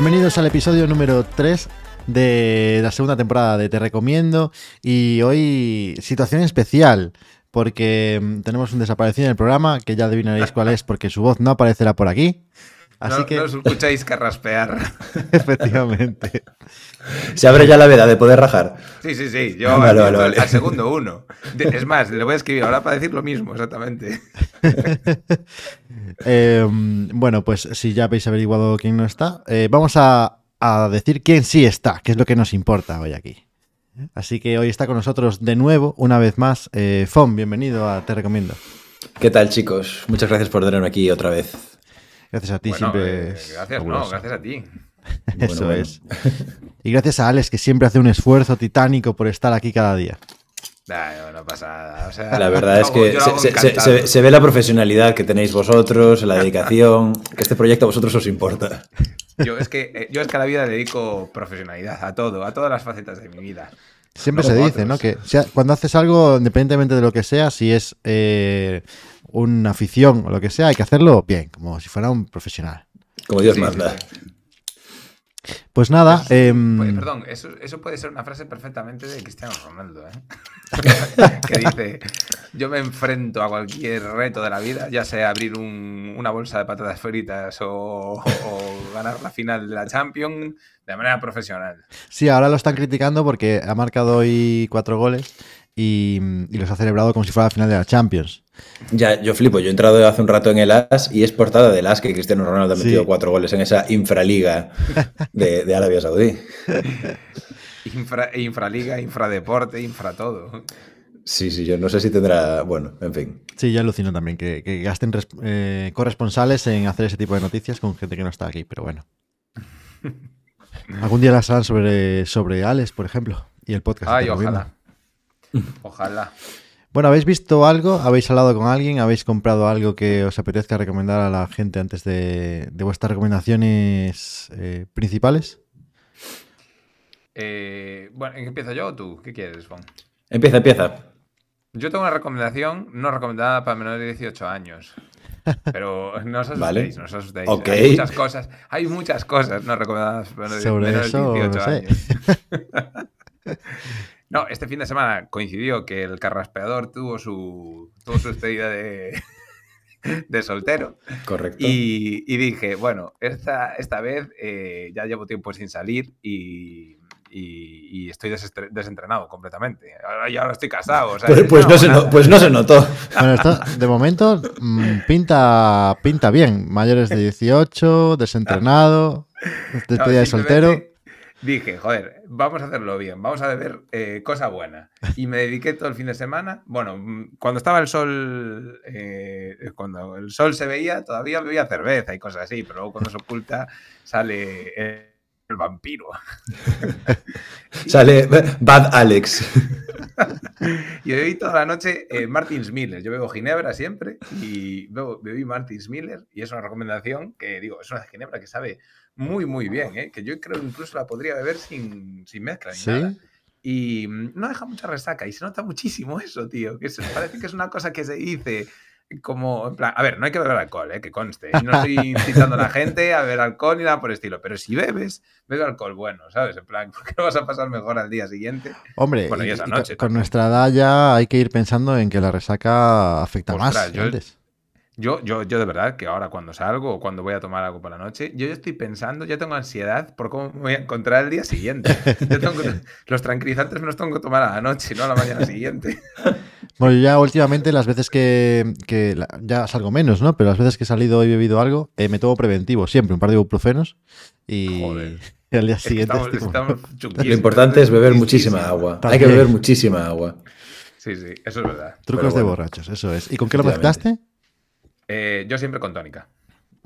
Bienvenidos al episodio número 3 de la segunda temporada de Te Recomiendo y hoy situación especial porque mm, tenemos un desaparecido en el programa que ya adivinaréis cuál es porque su voz no aparecerá por aquí. Así no, que no os escucháis carraspear. efectivamente. Se abre ya la veda de poder rajar. Sí, sí, sí. Yo Vale, al, vale, vale. al segundo uno. Es más, le voy a escribir ahora para decir lo mismo, exactamente. Eh, bueno, pues si ya habéis averiguado quién no está, eh, vamos a, a decir quién sí está, que es lo que nos importa hoy aquí. Así que hoy está con nosotros de nuevo, una vez más, eh, Fon, bienvenido a Te Recomiendo. ¿Qué tal, chicos? Muchas gracias por tenerme aquí otra vez. Gracias a ti, Bueno, siempre eh, es gracias, no, gracias a ti. Eso Bueno, bueno. es. Y gracias a Alex, que siempre hace un esfuerzo titánico por estar aquí cada día. Nah, no, no pasa nada. O sea, La verdad es que se, hago se- se- encantado. se- se ve la profesionalidad que tenéis vosotros, la dedicación, que este proyecto a vosotros os importa. Yo es que eh, yo es que a la vida dedico profesionalidad, a todo, a todas las facetas de mi vida. Siempre No se dice, ¿no? Que sea- cuando haces algo, independientemente de lo que sea, si es eh, una afición o lo que sea, hay que hacerlo bien, como si fuera un profesional. Como Dios Sí, manda. sí. Pues nada, em, Pues, perdón, eso, eso puede ser una frase perfectamente de Cristiano Ronaldo, ¿eh? que dice, yo me enfrento a cualquier reto de la vida, ya sea abrir un- una bolsa de patatas fritas o, o ganar la final de la Champions de manera profesional. sí, ahora lo están criticando porque ha marcado hoy cuatro goles y, y los ha celebrado como si fuera la final de la Champions. Ya, yo flipo. Yo he entrado hace un rato en el AS y es portada del AS que Cristiano Ronaldo ha Sí. metido cuatro goles en esa infraliga de, de Arabia Saudí. Infra, infraliga, infradeporte, infra todo. Sí, sí, yo no sé si tendrá. Bueno, en fin. Sí, ya alucino también que, que gasten res- eh, corresponsales en hacer ese tipo de noticias con gente que no está aquí, pero bueno. Algún día las harán sobre, sobre Alex, por ejemplo, y el podcast. Ay, Recomiendo. ojalá. Bueno, ¿habéis visto algo? ¿Habéis hablado con alguien? ¿Habéis comprado algo que os apetezca recomendar a la gente antes de, de vuestras recomendaciones eh, principales? Eh, bueno, ¿en qué empiezo yo o tú? ¿Qué quieres, Fon? Empieza, empieza. Yo tengo una recomendación no recomendada para menores de 18 años. Pero no os asustéis, Vale. no os asustéis. Hay muchas cosas, hay muchas cosas no recomendadas para menores, Sobre menores de eso, 18 no sé. años. No, este fin de semana coincidió que el carraspeador tuvo su, tuvo su despedida de, de soltero. Correcto. Y, y dije, bueno, esta, esta vez eh, ya llevo tiempo sin salir y, y- y estoy desentrenado completamente. Ahora ya ahora estoy casado. o sea, Pues, es pues una no se no- bonanza. pues no se notó. Bueno, esto de momento mm, pinta, pinta bien. Mayores de 18, desentrenado, despedida No, de soltero. Dije, joder, vamos a hacerlo bien, vamos a beber eh, cosa buena. Y me dediqué todo el fin de semana. Bueno, mm, cuando estaba el sol, eh, cuando el sol se veía, todavía bebía cerveza y cosas así, pero luego cuando se oculta sale eh, el vampiro. Sale Bad Alex. Y bebí toda la noche eh, Martins Miller. Yo bebo ginebra siempre y bebo- bebí Martins Miller y es una recomendación que digo, es una ginebra que sabe muy, muy bien, ¿eh? que yo creo incluso la podría beber sin, sin mezcla ni ¿Sí? nada. Y mm, no deja mucha resaca y se nota muchísimo eso, tío. Que se- parece que es una cosa que se dice como, en plan, a ver, no hay que beber alcohol, ¿eh? que conste. No estoy incitando a la gente a beber alcohol ni nada por el estilo, pero si bebes, bebe alcohol bueno, ¿sabes? En plan, porque lo vas a pasar mejor al día siguiente. Hombre, Bueno, y esa y noche con, nuestra edad ya hay que ir pensando en que la resaca afecta más Ostras, que yo- antes. Yo, yo, yo de verdad que ahora cuando salgo o cuando voy a tomar algo por la noche, yo ya estoy pensando, ya tengo ansiedad por cómo me voy a encontrar el día siguiente. Yo tengo los tranquilizantes me los tengo que tomar a la noche, no a la mañana siguiente. Bueno, yo ya últimamente las veces que, que la- ya salgo menos, ¿no? Pero las veces que he salido y bebido algo, eh, me tomo preventivo, siempre, un par de ibuprofenos y, Joder. y al día Es que siguiente estamos, Lo importante es beber muchísima agua. Hay que beber muchísima agua. Sí, sí, eso es verdad. trucos de borrachos, eso es. ¿Y con qué lo mezclaste? Eh, yo siempre con tónica.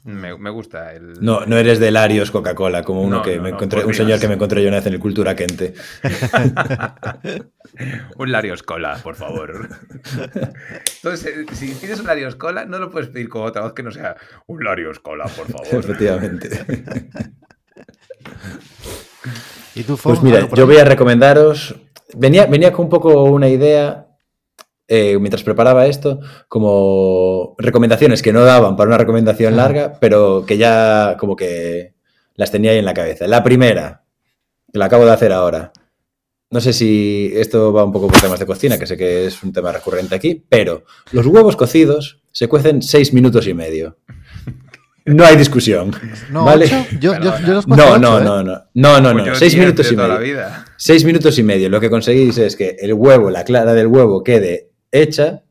Me, me gusta el... No, no eres de Larios Coca-Cola, como uno No, que no, me no, encontré, un señor que me encontré yo una vez en el Cultura Quente. un Larios Cola, por favor. Entonces, eh, si pides un Larios Cola, no lo puedes pedir con otra voz que no sea un Larios Cola, por favor. Efectivamente. ¿Y tú, Pues mira, yo voy a recomendaros. Venía, venía con un poco una idea eh, mientras preparaba esto, como recomendaciones que no daban para una recomendación larga, pero que ya como que las tenía ahí en la cabeza. La primera, que la acabo de hacer ahora. No sé si esto va un poco por temas de cocina, que sé que es un tema recurrente aquí, pero los huevos cocidos se cuecen seis minutos y medio. No hay discusión. No, ¿vale? yo, yo, yo los No, no, ocho, ¿eh? no, no, no, no, Pues no. yo Seis minutos y medio. vida. Seis minutos y medio. Lo que conseguís es que el huevo, la clara del huevo quede hecha,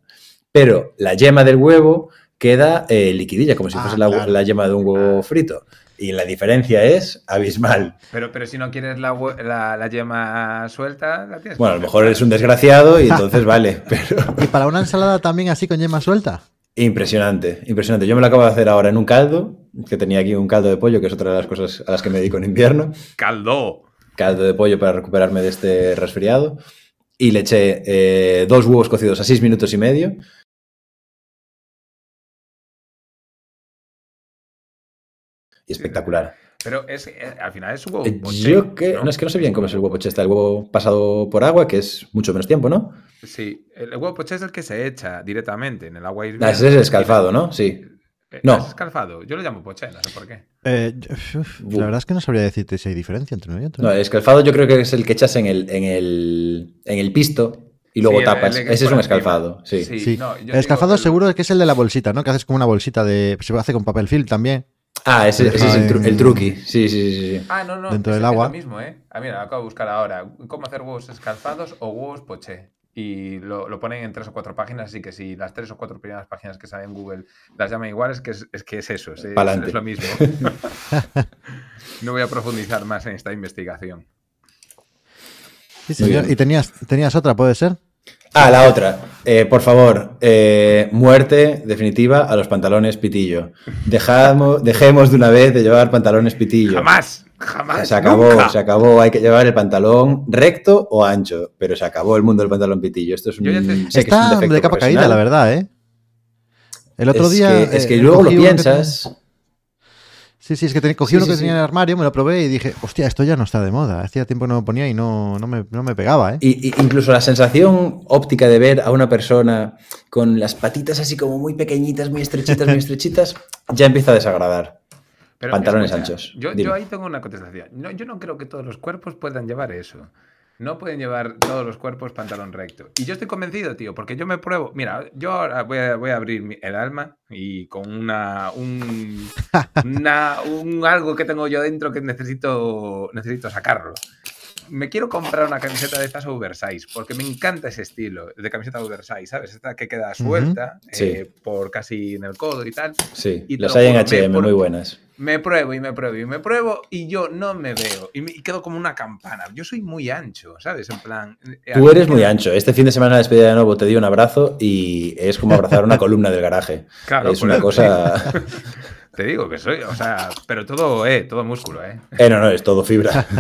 pero la yema del huevo queda eh, liquidilla, como si Ah, fuese la, claro. la yema de un huevo frito. Y la diferencia es abismal. Pero, pero si no quieres la, la, la yema suelta, la tienes. Bueno, a lo mejor eres un desgraciado y entonces vale, pero Y para una ensalada también así con yema suelta. impresionante, impresionante. Yo me lo acabo de hacer ahora en un caldo, que tenía aquí un caldo de pollo, que es otra de las cosas a las que me dedico en invierno. Caldo. caldo de pollo para recuperarme de este resfriado. Y le eché eh, dos huevos cocidos a seis minutos y medio. Y espectacular. Pero es, eh, al final es un huevo. Eh, poché, Yo que no es que no sé bien cómo es el huevo poché. Está el huevo pasado por agua, que es mucho menos tiempo, ¿no? Sí, el huevo poché es el que se echa directamente en el agua Ah, hirviendo. ese es el escalfado, ¿no? Sí. Eh, No. ¿Es escalfado? Yo lo llamo poché, no sé por qué. Eh, uf, la verdad es que no sabría decirte si hay diferencia entre uno y otro. No, el escalfado yo creo que es el que echas en el, en el, en el pisto y luego Sí, el- tapas. el Ese es un encima. escalfado, sí. Sí. Sí. no, el escalfado seguro que es el de la bolsita, ¿no? Que haces como una bolsita de... Se hace con papel film también. Ah, ese, ese es el, tru- el truqui. Sí, sí, sí, sí. Ah, no, no. dentro es- del es agua. lo mismo, ¿eh? Ah, mira, lo acabo de buscar ahora. ¿Cómo hacer huevos escalfados o huevos poché? Y lo, lo ponen en tres o cuatro páginas, así que si las tres o cuatro primeras páginas que salen en Google las llaman igual, es que es, es que es eso, es, es- lo mismo. no voy a profundizar más en esta investigación. Sí, señor. Y tenías, tenías otra, ¿puede ser? Ah, la otra. Eh, por favor, eh, muerte definitiva a los pantalones pitillo. Dejamos, dejemos de una vez de llevar pantalones pitillo. ¡Jamás! ¡Jamás! Se acabó, nunca. se acabó. Hay que llevar el pantalón recto o ancho, pero se acabó el mundo del pantalón pitillo. Esto es un, te- es un Está defecto de capa caída, la verdad, ¿eh? El otro es día... Que, es eh, que luego lo piensas. tenía- Sí, sí, es que cogí Sí, uno sí, que sí. tenía en el armario, me lo probé y dije, hostia, esto ya no está de moda. Hacía tiempo que no me ponía y no, no, me, no me pegaba, ¿eh? Y, y incluso la sensación óptica de ver a una persona con las patitas así como muy pequeñitas, muy estrechitas, muy estrechitas, ya empieza a desagradar. Pero, Pantalones anchos. Yo, ahí tengo una contestación. No, yo no creo que todos los cuerpos puedan llevar eso. No pueden llevar todos los cuerpos pantalón recto. Y yo estoy convencido, tío, porque yo me pruebo. Mira, yo ahora voy a, voy a abrir el alma y con una un, una- un algo que tengo yo dentro que necesito, necesito sacarlo. Me quiero comprar una camiseta de estas oversize, porque me encanta ese estilo de camiseta oversize, ¿sabes? Esta que queda suelta Sí. eh, por casi en el codo y tal. Sí, Y las hay en H&M, muy buenas. Me pruebo y me pruebo y me pruebo y yo no me veo. Y, me- y quedo como una campana. Yo soy muy ancho, ¿sabes? En plan. eh, Tú eres muy ancho. Este fin de semana de despedida de nuevo te di un abrazo y es como abrazar una columna del garaje. Claro, es una eso cosa... Te digo que soy, o sea, pero todo, eh, todo músculo, eh. Eh, no, no, es todo fibra.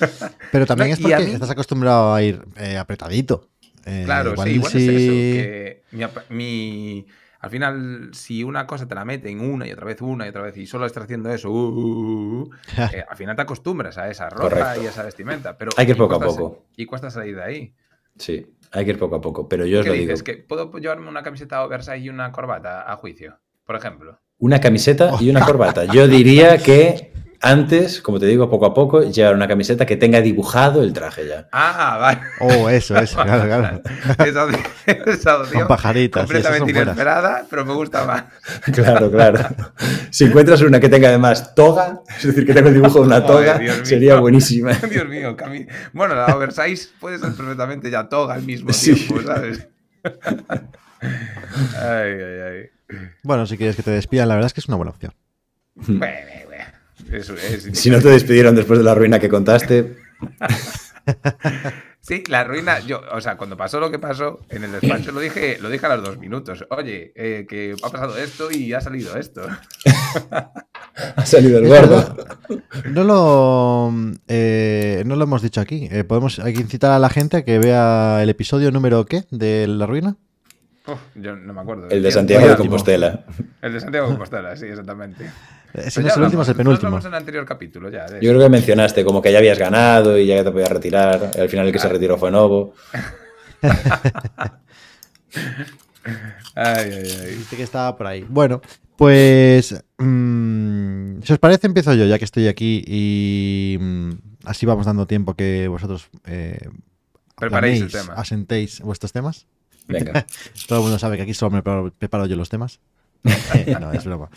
Pero también No, es porque mí- estás acostumbrado a ir eh, apretadito. Eh, Claro, igual sí, igual si- es eso. Que mi, al final, si una cosa te la meten una y otra vez, una y otra vez, y solo estás haciendo eso, uh, uh, uh, eh, al final te acostumbras a esa ropa Correcto. y a esa vestimenta. Pero, Hay que ir poco a poco. Y cuesta salir de ahí. Sí, hay que ir poco a poco. Pero yo os ¿Qué lo digo. ¿Que puedo llevarme una camiseta oversize y una corbata a juicio? Por ejemplo. Una camiseta y una corbata. Yo diría que antes, como te digo, poco a poco, llevar una camiseta que tenga dibujado el traje ya. Ah, vale. Oh, eso, eso, claro, claro. Esa, esa opción pajaritas, completamente son buenas. inesperada, pero me gusta más. Claro, claro. Si encuentras una que tenga además toga, es decir, que tenga el dibujo de una Joder, toga, mío. sería buenísima. Dios mío, cami- Bueno, la oversize puede ser perfectamente ya toga al mismo Sí. tiempo, ¿sabes? ay, ay, ay. Bueno, si quieres que te despidan, la verdad es que es una buena opción. Bueno. Eso es. Si no te despidieron después de la ruina que contaste, Sí, la ruina, yo, o sea, cuando pasó lo que pasó en el despacho, lo dije, lo dije a los dos minutos. Oye, eh, que ha pasado esto y ha salido esto. ha salido el gordo. No lo, eh, no lo hemos dicho aquí. Eh, podemos, hay que incitar a la gente a que vea el episodio número ¿qué? de La Ruina. Uf, yo no me acuerdo. El de. Santiago de. Compostela. El de Santiago de Compostela, sí, exactamente. Si no es el último, es el penúltimo. en el anterior capítulo ya. Yo creo que mencionaste como que ya habías ganado y ya te podías retirar. Al final el que se retiró fue Novo. Ay, ay, ay. Viste que estaba por ahí. Bueno, pues mm, mm, si os parece, empiezo yo, ya que estoy aquí y mm, así vamos dando tiempo que vosotros eh, Preparéis el tema. asentéis vuestros temas. Venga. Todo el mundo sabe que aquí solo me preparo, preparo yo los temas. No, es broma.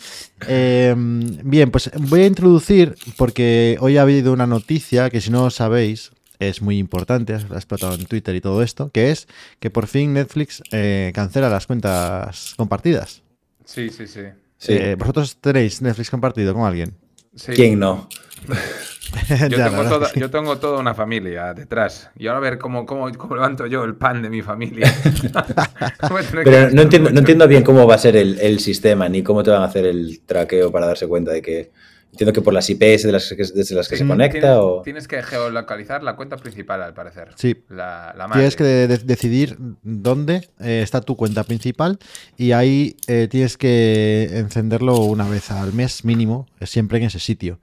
Eh, bien, pues voy a introducir, porque hoy ha habido una noticia que si no sabéis, es muy importante, ha explotado en Twitter y todo esto, que es que por fin Netflix eh, cancela las cuentas compartidas. Sí, sí, sí. Sí. Eh, ¿Vosotros tenéis Netflix compartido con alguien? Sí. ¿Quién no? Yo, Ya, tengo toda, yo tengo toda una familia detrás. Y ahora a ver cómo, cómo, cómo levanto yo el pan de mi familia. Pero no entiendo, no entiendo bien cómo va a ser el, el sistema, ni cómo te van a hacer el traqueo para darse cuenta de que. Entiendo que por las IPs de las que, desde las que Sí, se conecta tienes, o. tienes que geolocalizar la cuenta principal, al parecer. Sí. La, la madre. Tienes que de- de- decidir dónde eh, está tu cuenta principal y ahí eh, tienes que encenderlo una vez al mes mínimo, eh, siempre en ese sitio.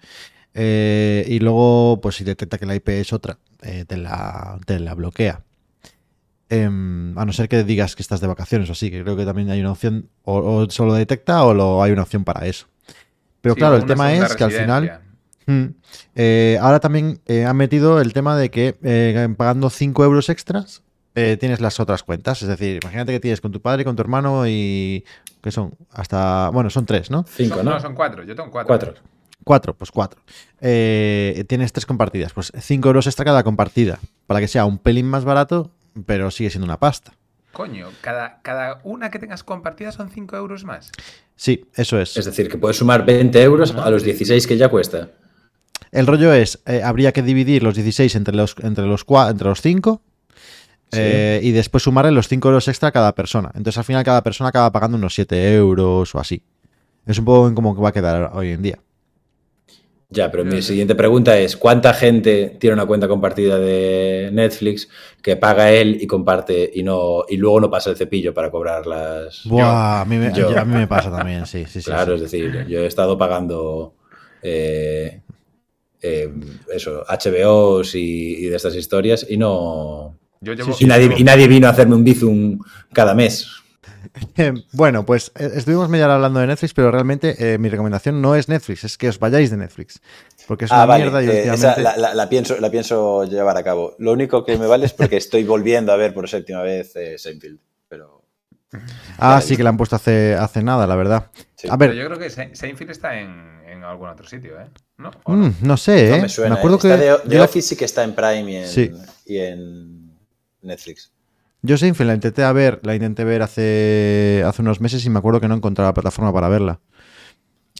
Eh, y luego, pues si detecta que la IP es otra, eh, te, la, te la bloquea. Em, a no ser que digas que estás de vacaciones o así, que creo que también hay una opción, o, o solo detecta o lo, hay una opción para eso. Pero Sí, claro, el tema es que al final... Mm. Eh, ahora también eh, han metido el tema de que eh, pagando 5 euros extras eh, tienes las otras cuentas. Es decir, imagínate que tienes con tu padre, con tu hermano y. que son? Hasta. Bueno, son tres, ¿no? Cinco, ¿no? son cuatro. Yo tengo cuatro. Cuatro. Cuatro, pues cuatro. Eh, tienes tres compartidas. Pues 5 euros extra cada compartida. Para que sea un pelín más barato, pero sigue siendo una pasta. Coño, cada, cada una que tengas compartida son 5 euros más. Sí, eso es. Es decir, que puedes sumar 20 euros a los 16 que ya cuesta. El rollo es, eh, habría que dividir los 16 entre los, entre los, entre los 5 Sí. eh, y después sumarle los 5 euros extra a cada persona. Entonces al final cada persona acaba pagando unos 7 euros o así. Es un poco en cómo va a quedar hoy en día. Ya, pero mi siguiente pregunta es: ¿cuánta gente tiene una cuenta compartida de Netflix que paga él y comparte y no y luego no pasa el cepillo para cobrar las. Buah, a, mí me, Yo. a mí me pasa también, sí, sí, sí. claro, sí. es decir, yo he estado pagando eh, eh, eso, HBOs y, y de estas historias y no. Yo llevo, y, nadie, y nadie vino a hacerme un bizum cada mes. Eh, bueno, pues eh, estuvimos media hora hablando de Netflix, pero realmente eh, mi recomendación no es Netflix, es que os vayáis de Netflix. Porque es una Ah, vale. mierda y eh, esa últimamente... la, la- la pienso, la pienso llevar a cabo. Lo único que me vale es porque estoy volviendo a ver por séptima vez eh, Seinfeld. Pero Ah, sí, que la han puesto hace, hace nada, la verdad. sí. A Pero ver, yo creo que Se- Seinfeld está en, en algún otro sitio, ¿eh? ¿No? Mm, no sé, no me suena. acuerdo eh. que... De, la- Office sí que está en Prime y en, Sí. y en Netflix. Yo Seinfeld la intenté a ver, la intenté ver hace, hace unos meses y me acuerdo que no encontraba plataforma para verla.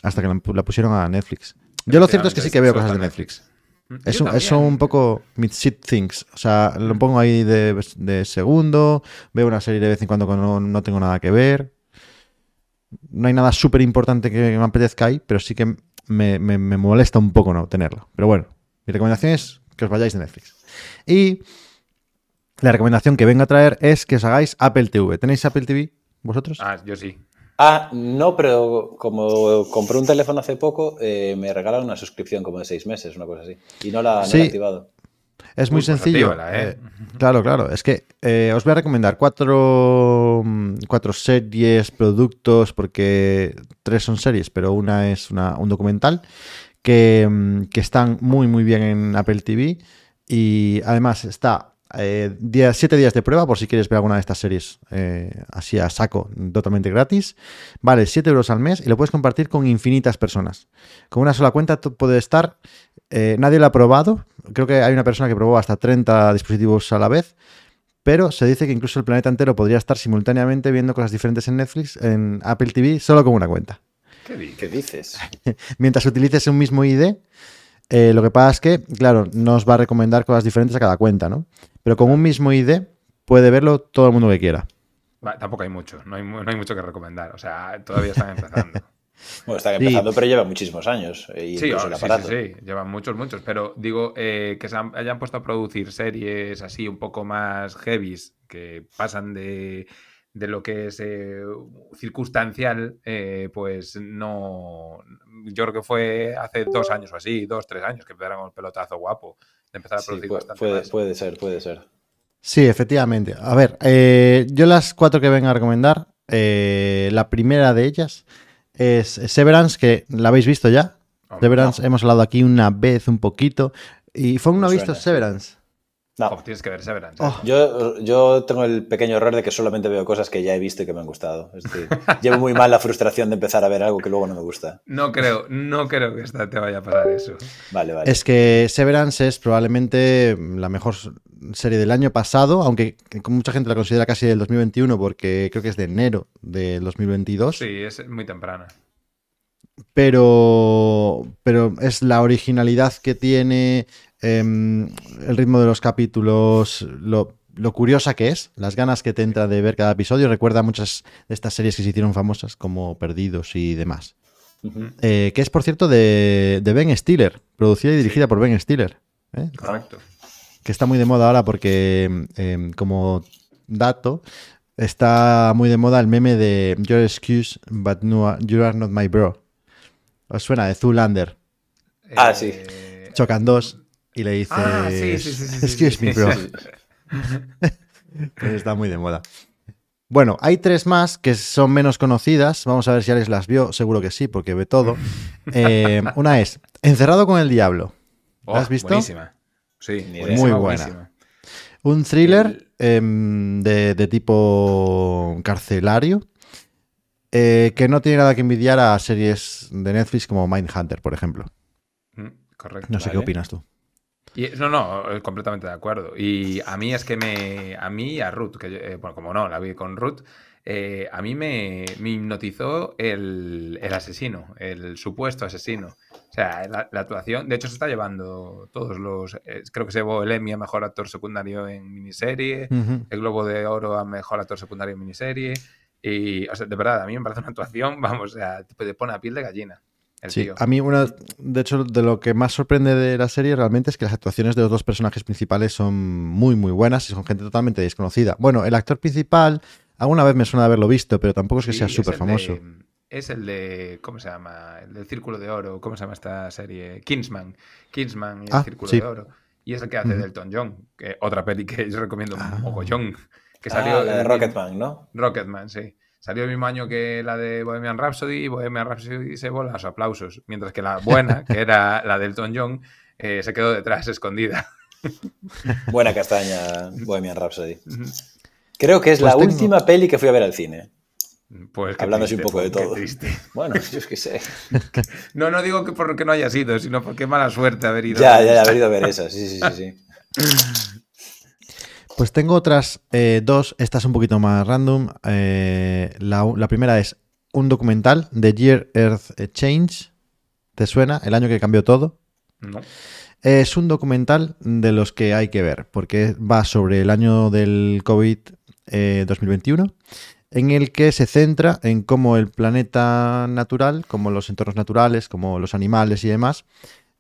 Hasta que la, la pusieron a Netflix. Yo lo cierto es que sí que veo cosas de Netflix. Mm, Es un, es un poco mid-shit things. O sea, lo pongo ahí de, de segundo, veo una serie de vez en cuando cuando no, no tengo nada que ver. No hay nada súper importante que me apetezca ahí, pero sí que me, me- me molesta un poco no tenerlo. Pero bueno, mi recomendación es que os vayáis de Netflix. Y la recomendación que vengo a traer es que os hagáis Apple TV. ¿Tenéis Apple TV vosotros? Ah, yo sí. Ah, no, pero como compré un teléfono hace poco, eh, me regalaron una suscripción como de seis meses, una cosa así. Y no la, no la Sí. he activado. Es muy Uy, pues sencillo. ¿eh? Eh, claro, claro. Es que eh, os voy a recomendar cuatro, mm, cuatro series, productos, porque tres son series, pero una es una- un documental, que, mm, que están muy, muy bien en Apple TV. Y además está eh, día- siete días de prueba por si quieres ver alguna de estas series eh, así a saco, totalmente gratis. Vale, 7 euros al mes y lo puedes compartir con infinitas personas. Con una sola cuenta puede estar eh, nadie lo ha probado. Creo que hay una persona que probó hasta 30 dispositivos a la vez. Pero se dice que incluso el planeta entero podría estar simultáneamente viendo cosas diferentes en Netflix, en Apple TV, solo con una cuenta. ¿Qué dices? ¿Qué dices? Mientras utilices un mismo ID, eh, lo que pasa es que, claro, no os va a recomendar cosas diferentes a cada cuenta, ¿no? Pero con un mismo ID puede verlo todo el mundo que quiera. Tampoco hay mucho, no hay, mu- no hay mucho que recomendar. O sea, todavía están empezando. Bueno, están Sí. empezando, pero lleva muchísimos años. eh, Y Sí, ahora el sí, aparato. sí, sí, llevan muchos, muchos, pero digo eh, que se han- hayan puesto a producir series así un poco más heavies, que pasan de, de lo que es eh, circunstancial, eh, pues no, yo creo que fue hace dos años o así, dos, tres años, que empezaron con el pelotazo guapo de empezar a Sí, puede, bastante puede- más. puede ser, puede ser. Sí, efectivamente. A ver, eh, yo las cuatro que vengo a recomendar, eh, la primera de ellas es Severance, que la habéis visto ya. Hombre, Severance, no. hemos hablado aquí una vez un poquito. Y Fong no ha Me visto suena, sí. Severance. No, tienes que ver Severance. Oh. yo, yo tengo el pequeño error de que solamente veo cosas que ya he visto y que me han gustado. Es decir, llevo muy mal la frustración de empezar a ver algo que luego no me gusta. No creo, no creo que esta te vaya a pasar eso. Vale, vale. Es que Severance es probablemente la mejor serie del año pasado, aunque mucha gente la considera casi del 2021 porque creo que es de enero del 2022. Sí, es muy temprana. pero, pero es la originalidad que tiene, em, el ritmo de los capítulos, lo, lo curiosa que es, las ganas que te entra de ver cada episodio. Recuerda muchas de estas series que se hicieron famosas, como Perdidos y demás. Eh, que es, por cierto, de, de Ben Stiller, producida y dirigida por Ben Stiller. ¿eh? Correcto. que está muy de moda ahora porque, eh, como dato, está muy de moda el meme de Your excuse, but no, you are not my bro. ¿Os suena? De Zoolander. Ah, sí. Chocan dos y le dice Ah, sí, Excuse me, bro. Pues está muy de moda. Bueno, hay tres más que son menos conocidas. Vamos a ver si Alex las vio. Seguro que sí, porque ve todo. Eh, una es Encerrado con el Diablo. ¿La Oh, has visto? Buenísima. Sí, Ni idea. buenísima, Muy buena. buenísima. Un thriller em, de, de tipo carcelario eh, que no tiene nada que envidiar a series de Netflix como Mindhunter, por ejemplo. Mm, Correcto. No sé qué opinas tú. Y- no, no, eh, completamente de acuerdo. Y a mí es que me. A mí y a Ruth, que yo- eh, bueno, como no, la vi con Ruth, eh, a mí me, me hipnotizó el, el asesino, el supuesto asesino. O sea, la, la actuación. De hecho, se está llevando todos los. eh, creo que se llevó el Emmy a mejor actor secundario en miniserie, Ujú. el Globo de Oro a mejor actor secundario en miniserie. Y, o sea, de verdad, a mí me parece una actuación, vamos, o sea, te pone a piel de gallina. El Sí, tío. a mí una, de hecho, de lo que más sorprende de la serie realmente es que las actuaciones de los dos personajes principales son muy, muy buenas y son gente totalmente desconocida. Bueno, el actor principal, alguna vez me suena de haberlo visto, pero tampoco es que Sí, sea súper famoso. de- es el de. ¿Cómo se llama? El del Círculo de Oro. ¿Cómo se llama esta serie? Kingsman. Kingsman y el Ah, Círculo sí. de Oro. Y es el que hace Ujú. Delton John. Que otra peli que yo recomiendo Ah. mogollón. Que Ah, salió. la de Rocketman, ¿no? Rocketman, sí. Salió el mismo año que la de Bohemian Rhapsody y Bohemian Rhapsody se voló a los aplausos. Mientras que la buena, que era la de Elton John, eh, se quedó detrás, escondida. Buena castaña, Bohemian Rhapsody. Creo que es Pues la tengo- última peli que fui a ver al cine. Pues Hablando así un poco de pues, todo. Bueno, yo es que sé. No, no digo que porque no haya sido, sino porque mala suerte haber ido. Ya, ya, ya, haber ido a ver esa. Sí, sí, sí, sí. Pues tengo otras eh, dos, esta es un poquito más random. Eh, la, la primera es un documental de Year Earth Change. ¿Te suena? El año que cambió todo. No. Es un documental de los que hay que ver, porque va sobre el año del COVID eh, 2021, en el que se centra en cómo el planeta natural, como los entornos naturales, como los animales y demás,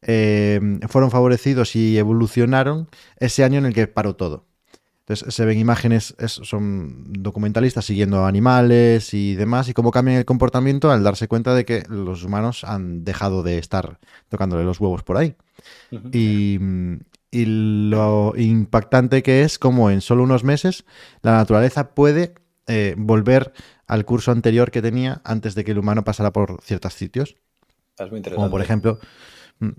eh, fueron favorecidos y evolucionaron ese año en el que paró todo. Entonces se ven imágenes, es- son documentalistas siguiendo animales y demás, y cómo cambian el comportamiento al darse cuenta de que los humanos han dejado de estar tocándole los huevos por ahí. Y, y lo impactante que es como en solo unos meses la naturaleza puede eh, volver al curso anterior que tenía antes de que el humano pasara por ciertos sitios. Es muy interesante. Como por ejemplo,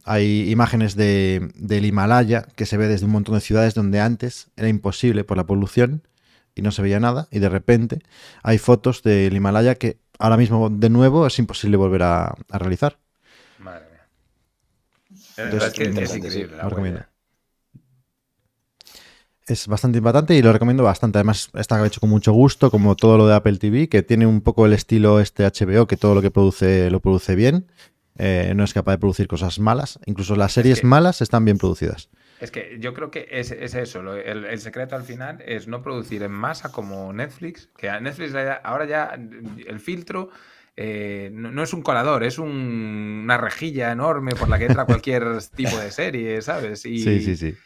hay imágenes de, del Himalaya que se ve desde un montón de ciudades donde antes era imposible por la polución y no se veía nada. Y de repente hay fotos del Himalaya que ahora mismo de nuevo es imposible volver a, a realizar. Madre mía. Entonces, es que es interesante, increíble. la recomiendo. Es bastante impactante y lo recomiendo bastante. Además, está hecho con mucho gusto, como todo lo de Apple TV, que tiene un poco el estilo este HBO, que todo lo que produce lo produce bien. Eh, no es capaz de producir cosas malas. Incluso las series que- malas están bien producidas. Es que yo creo que es, es eso. lo- el, el secreto al final es no producir en masa como Netflix. Que a Netflix ahora ya el filtro eh, no, no es un colador, es un- una rejilla enorme por la que entra cualquier tipo de serie, ¿sabes? Y, Sí, sí, sí.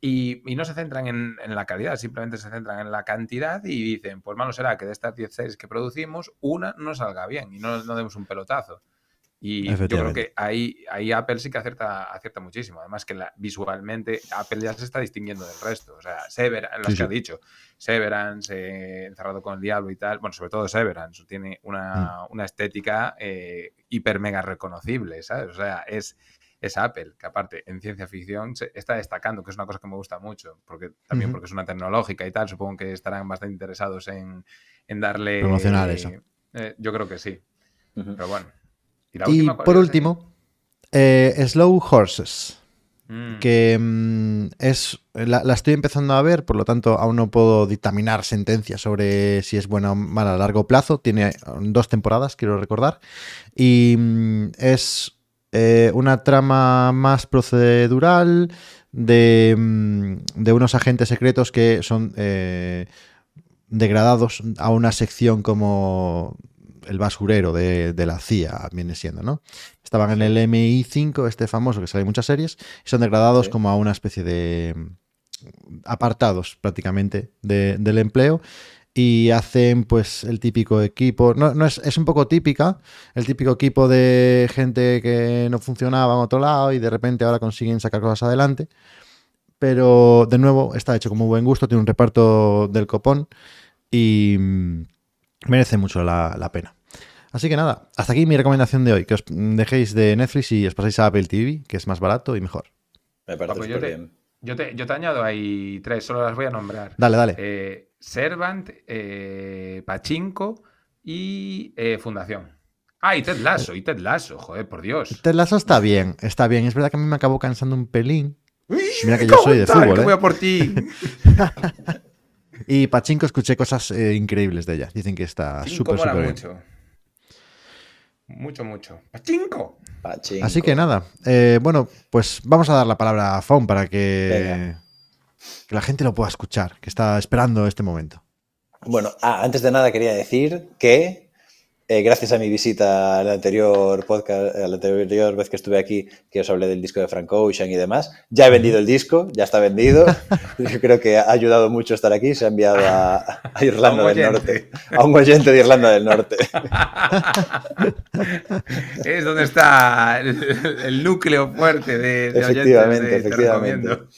Y, y no se centran en, en la calidad, simplemente se centran en la cantidad y dicen, pues malo será que de estas 10 series que producimos, una no salga bien y no, no demos un pelotazo. Y yo creo que ahí, ahí Apple sí que acierta, acierta muchísimo. Además que la- visualmente Apple ya se está distinguiendo del resto. O sea, Severance, los Sí, que sí. ha dicho, Severance, eh, encerrado con el diablo y tal. Bueno, sobre todo Severance, tiene una, Mm. una estética eh, hiper mega reconocible, ¿sabes? O sea, es, es Apple, que aparte en ciencia ficción se está destacando, que es una cosa que me gusta mucho, porque también porque es una tecnológica y tal, supongo que estarán bastante interesados en, en darle... Promocionar eso. eh, yo creo que sí, pero bueno. La Y última por último, eh, Slow Horses. Mm. que mm, es la, la estoy empezando a ver, por lo tanto aún no puedo dictaminar sentencias sobre si es buena o mala a largo plazo. Tiene mm, dos temporadas, quiero recordar, y es eh, una trama más procedural de, de unos agentes secretos que son eh, degradados a una sección como el basurero de, de la CIA, viene siendo, ¿no? Estaban en el MI5, este famoso que sale en muchas series, y son degradados Sí. como a una especie de apartados prácticamente de- del empleo y hacen pues el típico equipo, no, no es, es un poco típica, el típico equipo de gente que no funcionaba en otro lado y de repente ahora consiguen sacar cosas adelante. Pero de nuevo está hecho con muy buen gusto, tiene un reparto del copón y mm, merece mucho la, la pena. Así que nada, hasta aquí mi recomendación de hoy, que os dejéis de Netflix y os pasáis a Apple TV, que es más barato y mejor. Me parece pues yo te- bien. Yo te, yo te añado ahí tres, solo las voy a nombrar. Dale, dale. Eh, Servant, eh, Pachinko y eh, Fundación. Ah, y Ted Lasso, y Ted Lasso, joder, por Dios. Ted Lasso está bien, está bien. Es verdad que a mí me acabó cansando un pelín. Uy, Mira que yo soy de tal, fútbol, que ¿eh? voy a por ti. Y Pachinko escuché cosas eh, increíbles de ella. Dicen que está súper, súper bien. mucho. Mucho, mucho. ¡Pachinko! Pachinko. Así que nada, eh, bueno, pues vamos a dar la palabra a Faun para que la gente lo pueda escuchar, que está esperando este momento. Bueno, ah, antes de nada quería decir que eh, gracias a mi visita al anterior podcast, a la anterior vez que estuve aquí, que os hablé del disco de Frank Ocean y demás, ya he vendido el disco, ya está vendido. Yo creo que ha ayudado mucho estar aquí, se ha enviado a, a Irlanda A del. Norte, a un oyente de Irlanda del Norte. Es donde está el, el núcleo fuerte de, de oyentes Efectivamente, de Te efectivamente. Recomiendo.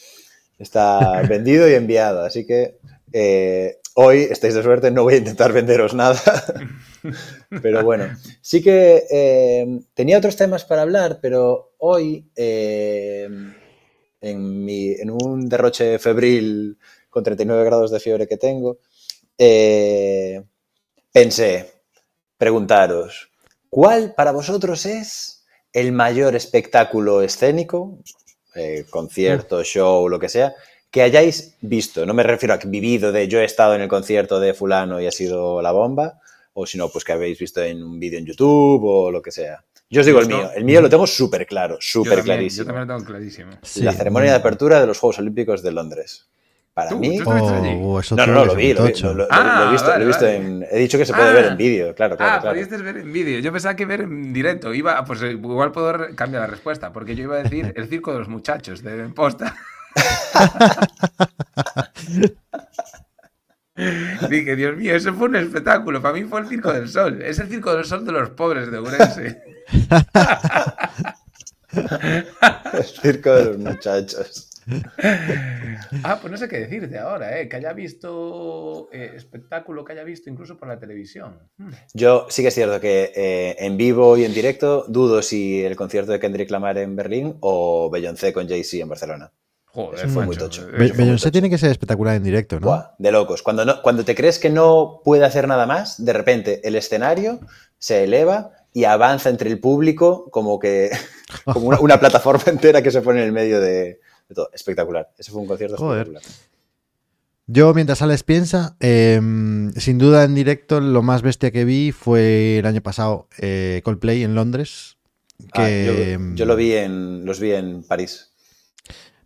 Está vendido y enviado, así que eh, hoy estáis de suerte, no voy a intentar venderos nada. Pero bueno, sí que eh, tenía otros temas para hablar, pero hoy, eh, en, mi- en un derroche febril con 39 grados de fiebre que tengo, eh, pensé preguntaros, ¿cuál para vosotros es el mayor espectáculo escénico, eh, concierto, show, lo que sea, que hayáis visto? No me refiero a que vivido de yo he estado en el concierto de fulano y ha sido la bomba, o si no, pues que habéis visto en un vídeo en YouTube o lo que sea. Yo os digo el mío, el mío lo tengo súper claro, súper clarísimo. Yo también lo tengo clarísimo. Sí. La ceremonia de apertura de los Juegos Olímpicos de Londres. Para Tú, mí... tú. Oh, eso No, no, no, lo vi, lo vi, lo, lo- Ah, lo he visto, vale, lo he visto vale. en... He dicho que se puede ver Ah. en vídeo, claro, claro, ah, claro. ver en vídeo. Yo pensaba que ver en directo. Iba, pues eh, igual puedo cambiar la respuesta, porque yo iba a decir el circo de los muchachos de Posta. Dije, Dios mío, eso fue un espectáculo. Para mí fue el circo del sol. Es el circo del sol de los pobres de Ourense. El circo de los muchachos. Ah, pues no sé qué decirte ahora, ¿eh? Que haya visto eh, espectáculo, que haya visto incluso por la televisión. Hmm. Yo sí que es cierto que eh, en vivo y en directo dudo si el concierto de Kendrick Lamar en Berlín o Beyoncé con Jay-Z en Barcelona. Joder, fue muy tocho. Beyoncé tiene que ser espectacular en directo, ¿no? Buah, de locos. Cuando, no, cuando te crees que no puede hacer nada más, de repente el escenario se eleva y avanza entre el público como que como una, una plataforma entera que se pone en el medio de, de todo. Espectacular. Ese fue un concierto Joder. espectacular. Yo, mientras Alex piensa, eh, sin duda en directo lo más bestia que vi fue el año pasado eh, Coldplay en Londres. Ah, yo, yo lo vi en, los vi en París.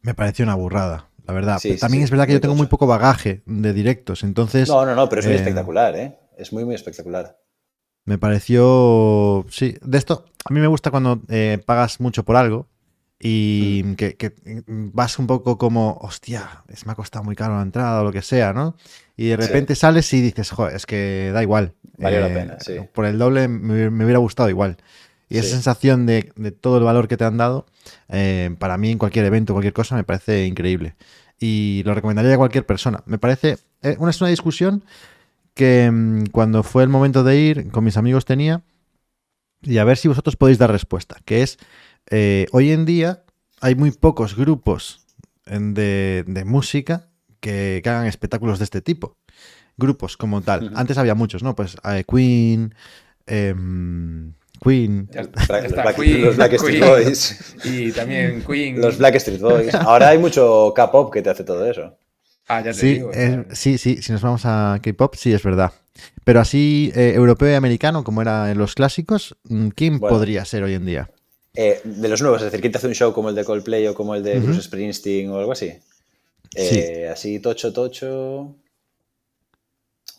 Me pareció una burrada, la verdad. Sí, También sí, es verdad que yo tengo muy poco bagaje de directos, entonces No, no, no, pero es muy eh, espectacular, ¿eh? Es muy, muy espectacular. me pareció. Sí, de esto, a mí me gusta cuando eh, pagas mucho por algo y Mm. que, que vas un poco como, hostia, es, me ha costado muy caro la entrada o lo que sea, ¿no? Y de Sí. repente sales y dices, joder, es que da igual. Valió la pena, sí. Por el doble me, me hubiera gustado igual. Y esa Sí. sensación de, de todo el valor que te han dado, eh, para mí en cualquier evento, cualquier cosa, me parece increíble. Y lo recomendaría a cualquier persona. Me parece, eh, una, es una discusión que mm, cuando fue el momento de ir, con mis amigos tenía, y a ver si vosotros podéis dar respuesta, que es, eh, hoy en día hay muy pocos grupos en- de, de música que, que hagan espectáculos de este tipo. Grupos como tal. Antes había muchos, ¿no? Pues eh, Queen, em, Queen. Los Black- está Black- Queen, los Backstreet Queen, Boys. Y también Queen. Los Blackstreet Boys. Ahora hay mucho K-pop que te hace todo eso. Ah, ya te Sí, digo. sí, sí, si nos vamos a K-pop, sí es verdad. Pero así, eh, europeo y americano, como era en los clásicos, mm, ¿quién Bueno. podría ser hoy en día? Eh, de los nuevos, es decir, ¿quién te hace un show como el de Coldplay o como el de. Bruce Springsteen o algo así? Eh, Así, tocho, tocho.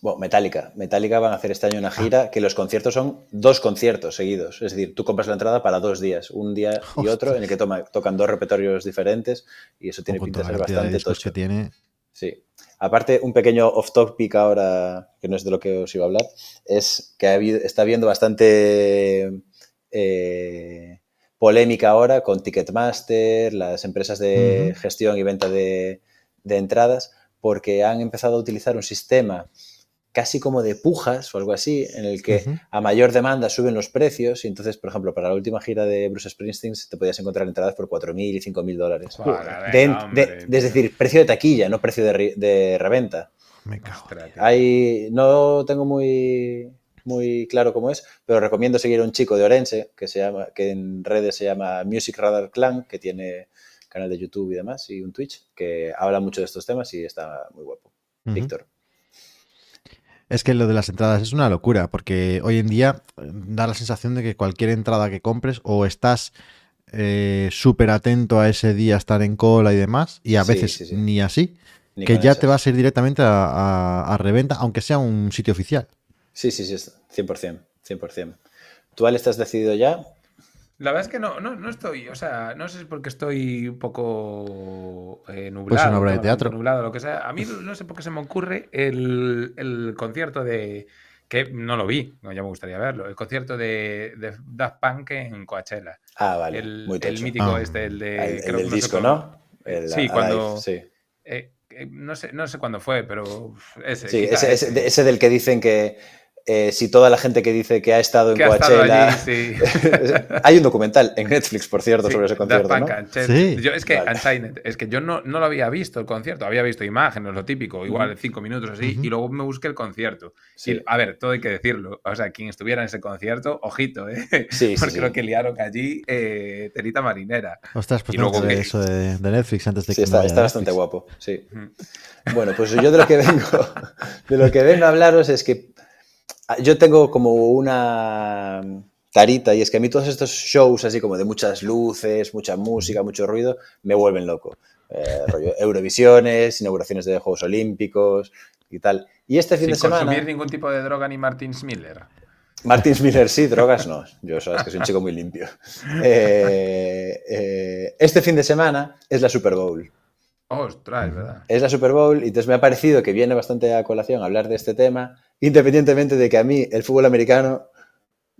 Bueno, Metallica. Metallica van a hacer este año una gira que los conciertos son dos conciertos seguidos. Es decir, tú compras la entrada para dos días, un día y otro, en el que toma- tocan dos repertorios diferentes y eso tiene pinta de ser de bastante discos tocho. que tiene. Sí. Aparte, un pequeño off topic ahora, que no es de lo que os iba a hablar, es que ha habido- está habiendo bastante eh, polémica ahora con Ticketmaster, las empresas de gestión y venta de, de entradas, porque han empezado a utilizar un sistema casi como de pujas o algo así, en el que a mayor demanda suben los precios y entonces, por ejemplo, para la última gira de Bruce Springsteen te podías encontrar entradas por 4.000 y 5.000 dólares. De- de- es decir, precio de taquilla, no precio de, re- de reventa. Me cago. Hay, no tengo muy, muy claro cómo es, pero recomiendo seguir a un chico de Orense que, se llama, que en redes se llama Music Radar Clan, que tiene canal de YouTube y demás, y un Twitch, que habla mucho de estos temas y está muy guapo. Víctor. Es que lo de las entradas es una locura, porque hoy en día eh, da la sensación de que cualquier entrada que compres o estás eh, súper atento a ese día, estar en cola y demás, y a Sí, veces sí, sí. ni así, Ni que ya te vas a ir directamente a, a- a reventa, aunque sea un sitio oficial. Sí, sí, sí, 100%. 100%. ¿Tú, Ale, estás decidido ya? La verdad es que no, no, no estoy, o sea, no sé si es porque estoy un poco eh, nublado. Pues una obra de teatro. Nublado, lo que sea. A mí no sé por qué se me ocurre el, el concierto de. que no lo vi, no, ya me gustaría verlo. El concierto de, de Daft Punk en Coachella. Ah, vale. el, muy el mítico Ah. este, el de. El, el creo que del sé disco, cuándo- ¿no? El Sí, Alive, cuando- Sí, eh, eh, no, sé, no sé cuándo fue, pero uf, ese. Sí, quizá ese, ese- ese del que dicen que eh, si toda la gente que dice que ha estado en que ha estado Coachella... allí, sí. Hay un documental en Netflix, por cierto, Sí, sobre ese concierto, Punk ¿no? Unchained. Sí. Yo, es que Vale. Es que yo no, no lo había visto el concierto, había visto imágenes, lo típico, igual cinco minutos así, y luego me busqué el concierto. Sí. Y, a ver, todo hay que decirlo. O sea, quien estuviera en ese concierto, ojito, ¿eh? Sí, sí, Porque sí. lo que liaron allí, eh, telita marinera. Ostras, pues Y luego de que- eso de, de Netflix antes de Sí, que está, está bastante guapo, sí. Bueno, pues yo de lo que vengo, de lo que vengo a hablaros es que yo tengo como una tarita y es que a mí todos estos shows así como de muchas luces, mucha música, mucho ruido, me vuelven loco. Eh, rollo Eurovisiones, inauguraciones de Juegos Olímpicos y tal. Y este fin Sin de semana... consumir ningún tipo de droga ni Martin Miller. Martin Miller sí, drogas no. Yo sabes que soy un chico muy limpio. Eh, eh, este fin de semana es la Super Bowl. Ostras, verdad. Es la Super Bowl y entonces me ha parecido que viene bastante a colación hablar de este tema, independientemente de que a mí el fútbol americano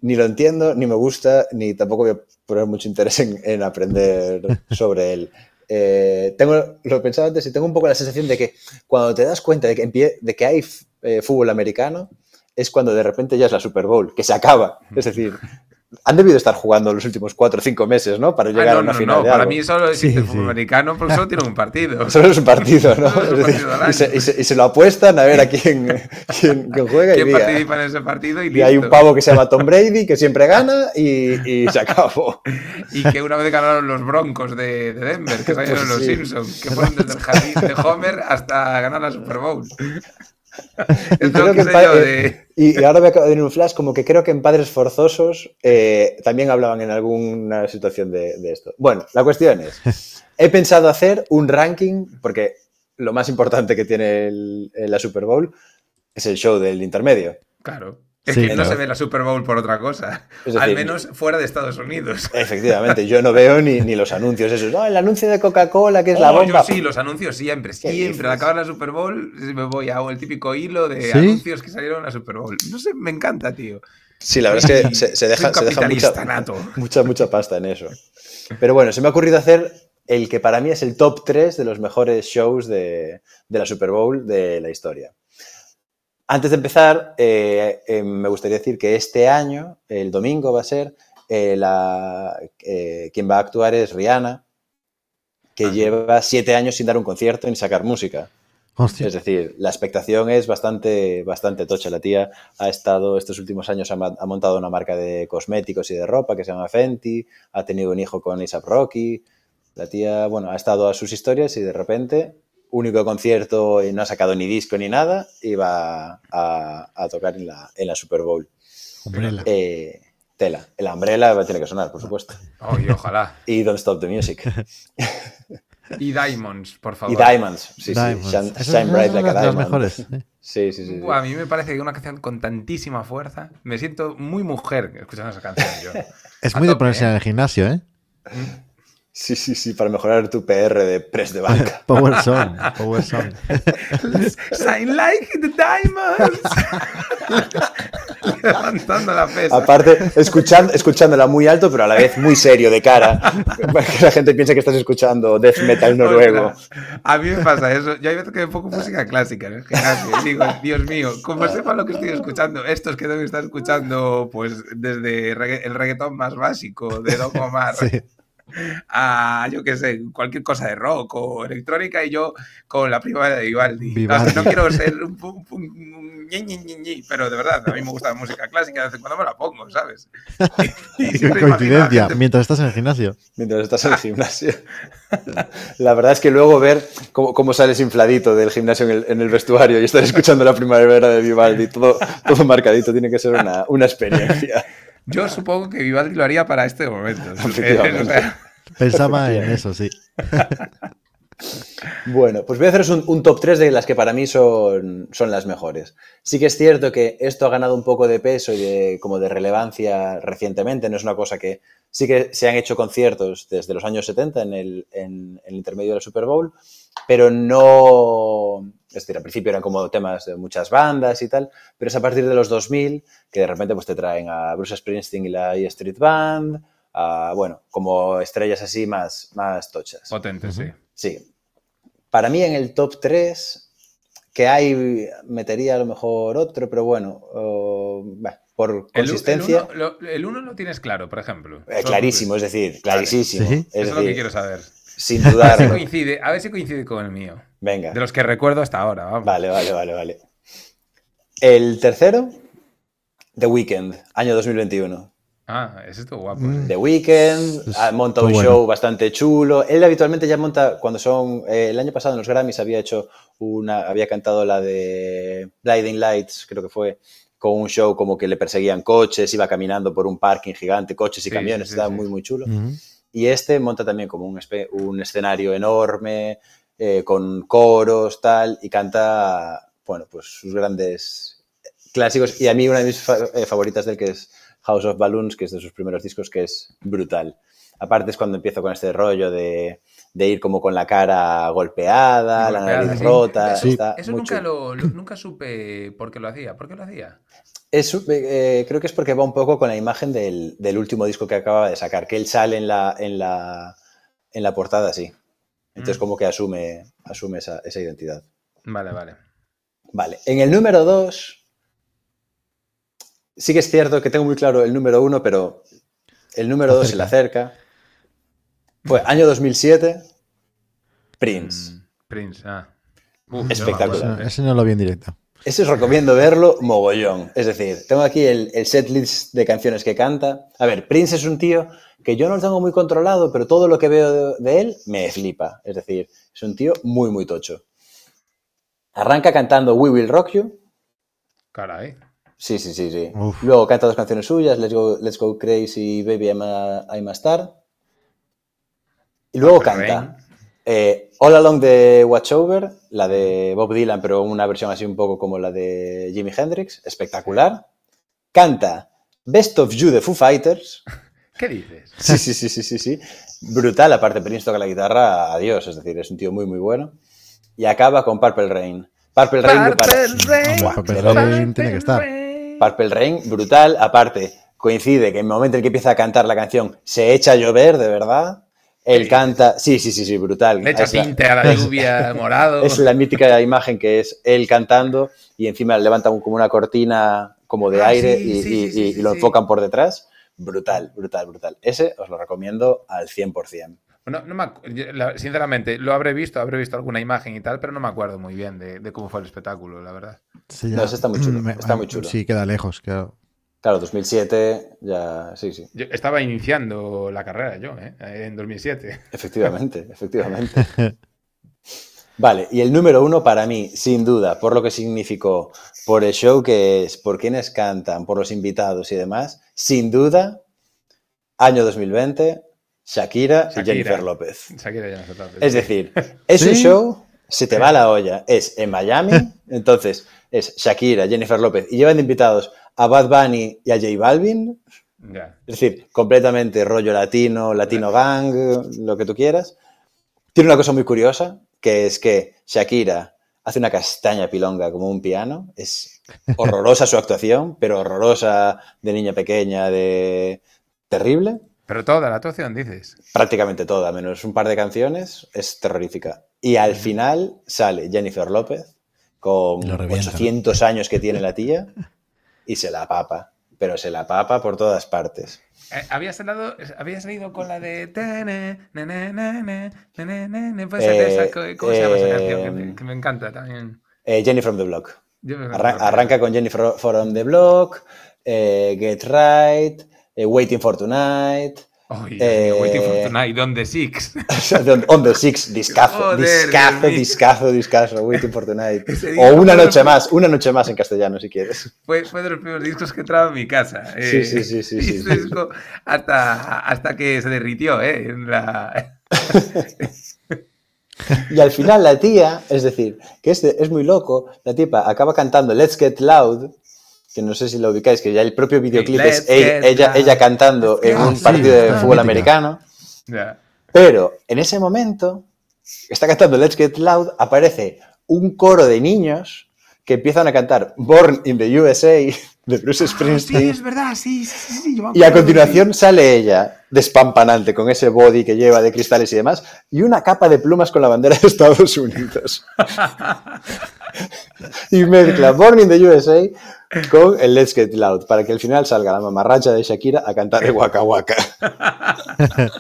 ni lo entiendo, ni me gusta, ni tampoco voy a poner mucho interés en, en aprender sobre él. Eh, tengo, lo pensaba antes y tengo un poco la sensación de que cuando te das cuenta de que, empie- de que hay eh, fútbol americano, es cuando de repente ya es la Super Bowl, que se acaba. Es decir, han debido estar jugando los últimos cuatro o cinco meses, ¿no? Para Ah, llegar no, a una no, final no, de para algo. mí solo existe Sí, el fútbol sí. americano porque solo tiene un partido. Solo es un partido, ¿no? Es un Es partido y, se, año. y se- y se lo apuestan a ver a quién, quién, quién juega y, ¿Quién diga. participa en ese partido? Y, Y hay un pavo que se llama Tom Brady que siempre gana y, y se acabó. Y que una vez ganaron los Broncos de, de Denver, que salieron Pues los sí. Simpsons, que fueron desde el jardín de Homer hasta ganar la Super Bowl. Y, Es creo que que en sé pa- yo eh, de... y- y ahora me acaba de venir un flash, como que creo que en Padres Forzosos eh, también hablaban en alguna situación de, de esto. Bueno, la cuestión es, he pensado hacer un ranking, porque lo más importante que tiene el- la Super Bowl es el show del intermedio. Claro. Es Sí, que no claro. se ve la Super Bowl por otra cosa. Es Al menos fuera de Estados Unidos. Efectivamente, yo no veo ni, ni los anuncios esos. No, el anuncio de Coca-Cola, que es la Oh, bomba. yo sí, los anuncios siempre, siempre. Al acabar la Super Bowl me voy a el típico hilo de ¿Sí? anuncios que salieron en la Super Bowl. No sé, me encanta, tío. Sí, la verdad es que se, se deja, se deja mucha, nato. mucha, mucha pasta en eso. Pero bueno, se me ha ocurrido hacer el que para mí es el top 3 de los mejores shows de, de la Super Bowl de la historia. Antes de empezar, eh, eh, me gustaría decir que este año, el domingo va a ser, eh, la, quien va a actuar es Rihanna, que Ah. lleva siete años sin dar un concierto ni sacar música. Hostia. Es decir, la expectación es bastante, bastante tocha. La tía ha estado estos últimos años, ha, ha montado una marca de cosméticos y de ropa que se llama Fenty, ha tenido un hijo con A$AP Rocky. La tía, bueno, ha estado a sus historias y de repente, único concierto y no ha sacado ni disco ni nada, y va a, a tocar en la, en la Super Bowl. Umbrella. Eh, tela. El Umbrella tiene que sonar, por supuesto. Ay, ojalá. Y Don't Stop the Music. Y Diamonds, por favor. Y Diamonds. Sí, Diamonds. sí. Shine, Bright Like a Diamond. mejores. ¿eh? Sí, sí, sí. a mí me parece que una canción con tantísima fuerza. Me siento muy mujer escuchando esa canción yo. Es A muy de ponerse ¿eh? en el gimnasio, ¿eh? Sí, sí, sí, para mejorar tu PR de press de banca. Power Song. Power Song. Shine like the diamonds. Levantando la pesa. Aparte, escuchando, escuchándola muy alto, pero a la vez muy serio, de cara. Para que la gente piense que estás escuchando death metal noruego. A mí me pasa eso. Yo hay veces que me pongo música clásica en el gimnasio digo, Dios mío, como sepa lo que estoy escuchando, estos que deben estar escuchando pues desde el reggaetón más básico de Don Omar Sí. a, yo qué sé, cualquier cosa de rock o electrónica y yo con la primavera de Vivaldi. No, Vivaldi. no quiero ser un, un- un- un ñi, ñi, ñi, ñi, pero de verdad, a mí me gusta la música clásica, de vez en cuando me la pongo, ¿sabes? Y, y coincidencia. gente Mientras estás en el gimnasio. Mientras estás en el gimnasio. La verdad es que luego ver cómo, cómo sales infladito del gimnasio en el, en el vestuario y estar escuchando la primavera de Vivaldi, todo, todo marcadito, tiene que ser una, una experiencia. Yo supongo que Vivaldi lo haría para este momento. Pensaba en eso, sí. Bueno, pues voy a haceros un, un top 3 de las que para mí son, son las mejores. Sí que es cierto que esto ha ganado un poco de peso y de, como de relevancia recientemente, no es una cosa que sí que se han hecho conciertos desde los años 70 en el, en el intermedio del Super Bowl, pero no, es decir, al principio eran como temas de muchas bandas y tal, pero es a partir de los 2000 que de repente pues te traen a Bruce Springsteen y la E Street Band, a, bueno, como estrellas así más, más tochas. potente, sí. Sí. Para mí en el top 3, que hay, metería a lo mejor otro, pero bueno, bah, por consistencia, el uno, lo, el uno lo tienes claro, por ejemplo. eh, clarísimo, es decir, clarísimo. Sí. Es Eso es lo que quiero saber. sin A ver, si dudarlo. coincide, a ver si coincide con el mío. Venga, De los que recuerdo hasta ahora, vamos. vale, vale, vale, vale. El tercero, The Weeknd, año 2021. Ah, ese estuvo guapo. Mm. ¿eh? The Weeknd, Es monta un bueno. show bastante chulo. Él habitualmente ya monta, cuando son, eh, el año pasado en los Grammys había hecho una, había cantado la de Blinding Lights, creo que fue, con un show como que le perseguían coches, iba caminando por un parking gigante, coches y Sí, camiones, sí, sí, estaba sí. muy, muy chulo. Y este monta también como un escenario enorme, eh, con coros, tal, y canta, bueno, pues sus grandes clásicos. Y a mí una de mis fa- eh, favoritas del que es House of Balloons, que es de sus primeros discos, que es brutal. Aparte es cuando empiezo con este rollo de, de ir como con la cara golpeada, la nariz sí. rota. Eso, está eso muy nunca, lo, lo- nunca supe por qué lo hacía. ¿Por qué lo hacía? Es, eh, creo que es porque va un poco con la imagen del, del último disco que acaba de sacar, que él sale en la, en la, en la portada así. Entonces Mm. como que asume, asume esa, esa identidad. Vale, vale. Vale, en el número 2, sí que es cierto que tengo muy claro el número 1, pero el número 2 se le acerca. Fue año 2007, Prince. Mm, Prince, ah. Uf, Espectacular. Ese, ¿eh? ese no lo vi en directo. Ese os recomiendo verlo mogollón. Es decir, tengo aquí el, el setlist de canciones que canta. A ver, Prince es un tío que yo no lo tengo muy controlado, pero todo lo que veo de, de él me flipa. Es decir, es un tío muy, muy tocho. Arranca cantando We Will Rock You. Caray. Sí, sí, sí, sí. Uf. Luego canta dos canciones suyas, Let's Go, Let's Go Crazy, Baby I'm a, I'm a Star. Y luego canta eh, All Along the Watchover, la de Bob Dylan, pero una versión así un poco como la de Jimi Hendrix, espectacular. Canta Best of You de Foo Fighters. ¿Qué dices? Sí, sí, sí, sí, sí, sí. Brutal, aparte Prince toca la guitarra a Dios, es decir, es un tío muy, muy bueno. Y acaba con Purple Rain. Purple Rain. Purple Rain, Purple Rain tiene que estar. Purple Rain, brutal. Aparte, coincide que en el momento en que empieza a cantar la canción se echa a llover, de verdad. Él Sí. canta, sí, sí, sí, sí, brutal. Le echa Es la- tinte a la lluvia morado. Es la mítica imagen que es él cantando y encima levanta un- como una cortina como de Ah, aire sí, y, sí, y- sí, sí, y lo sí. enfocan por detrás. Brutal, brutal, brutal. Ese os lo recomiendo al 100%. No, no me la- sinceramente, lo habré visto, habré visto alguna imagen y tal, pero no me acuerdo muy bien de, de cómo fue el espectáculo, la verdad. Sí, No, ese está muy chulo, está muy chulo. Sí, queda lejos. queda- Claro, 2007, ya, sí, sí, Yo estaba iniciando la carrera yo, ¿eh? en 2007. efectivamente, efectivamente. Vale, y el número uno para mí, sin duda, por lo que significó, por el show que es, por quienes cantan, por los invitados y demás, sin duda, año 2020, Shakira, Shakira. y Jennifer López. Shakira no se trata. Es decir, es show, se te va la olla, es en Miami, entonces es Shakira, Jennifer López, y llevan de invitados a Bad Bunny y a J Balvin, Ya. es decir, completamente rollo latino, latino gang, lo que tú quieras. Tiene una cosa muy curiosa, que es que Shakira hace una castaña pilonga como un piano. Es horrorosa su actuación, pero horrorosa de niña pequeña, de terrible. Pero toda la actuación, dices. Prácticamente toda, menos un par de canciones, es terrorífica. Y al final sale Jennifer López con Y lo revienta, 800 años que tiene la tía y se la papa, pero se la papa por todas partes. Eh, ¿Habías, salido, ¿habías salido con la de... Eh, ¿Cómo se llama esa eh, canción? Que, me encanta también. Eh, Jenny from the Block. Arranca con Jenny from the Block, Get Right, Waiting for Tonight. Dios eh, Waiting for Tonight, on the Six. on, the Six, discazo, discazo, discazo, discazo, Waiting for Tonight. O una noche más, una noche más en castellano si quieres. Fue, fue de los primeros discos que entraba en mi casa. Sí, eh, sí, sí, sí, hasta, hasta que se derritió, ¿eh? Y al final la tía, es decir, que este es muy loco, la tipa acaba cantando Let's Get Loud, que no sé si lo ubicáis, que ya el propio videoclip Let's es ella, ella, ella cantando en Ah, un sí, partido de fútbol mítica. americano. Ya. Pero en ese momento, está cantando Let's Get Loud, aparece un coro de niños que empiezan a cantar Born in the USA de Bruce Ah, sí, Springsteen. es verdad, sí, sí, sí, sí, yo Y a continuación sale ella, despampanante, con ese body que lleva de cristales y demás, y una capa de plumas con la bandera de Estados Unidos. y mezcla Born in the USA con el Let's Get Loud, para que al final salga la mamarracha de Shakira a cantar el Waka Waka.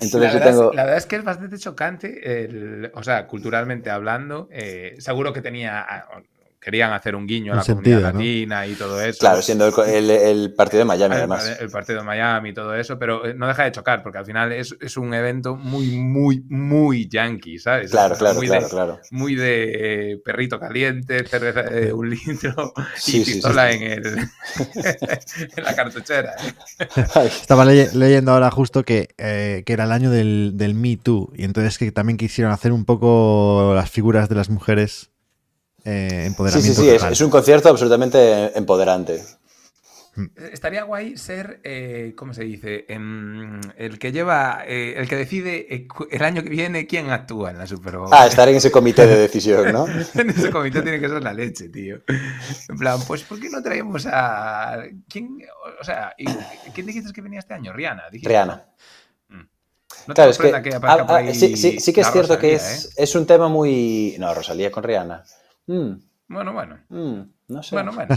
Entonces la, yo verdad tengo... es, la verdad es que es bastante chocante, el- o sea, culturalmente hablando, eh, seguro que tenía, querían hacer un guiño a la sentido, comunidad ¿no? latina y todo eso. Claro, siendo el, el- el partido de Miami, el, además. el partido de Miami y todo eso, pero eh, no deja de chocar, porque al final es, es un evento muy, muy, muy yankee, ¿sabes? Claro, claro, muy claro, de, claro. Muy de eh, perrito caliente, cerveza de un litro y Sí, sí, sí, pistola sí. En, el, en la cartuchera. ¿eh? Estaba leye- leyendo ahora justo que, eh, que era el año del, del Me Too y entonces que también quisieron hacer un poco las figuras de las mujeres eh, Sí, empoderamiento. sí, sí, es, un concierto absolutamente empoderante. Estaría guay ser, eh, ¿cómo se dice? Em, el que lleva, eh, el que decide eh, el año que viene quién actúa en la Super Bowl. Ah, estar en ese comité de decisión, ¿no? en ese comité tiene que ser la leche, tío. En plan, pues ¿por qué no traemos a... ¿Quién, o sea, y- ¿quién dijiste que venía este año? Rihanna. dijiste. Rihanna. No te Claro, es que, que aparezca ah, por ah, ahí sí, sí, sí que es cierto que es, ¿eh? es un tema muy... No, Rosalía con Rihanna. Mm, Bueno, bueno. mm, no sé. Bueno, bueno.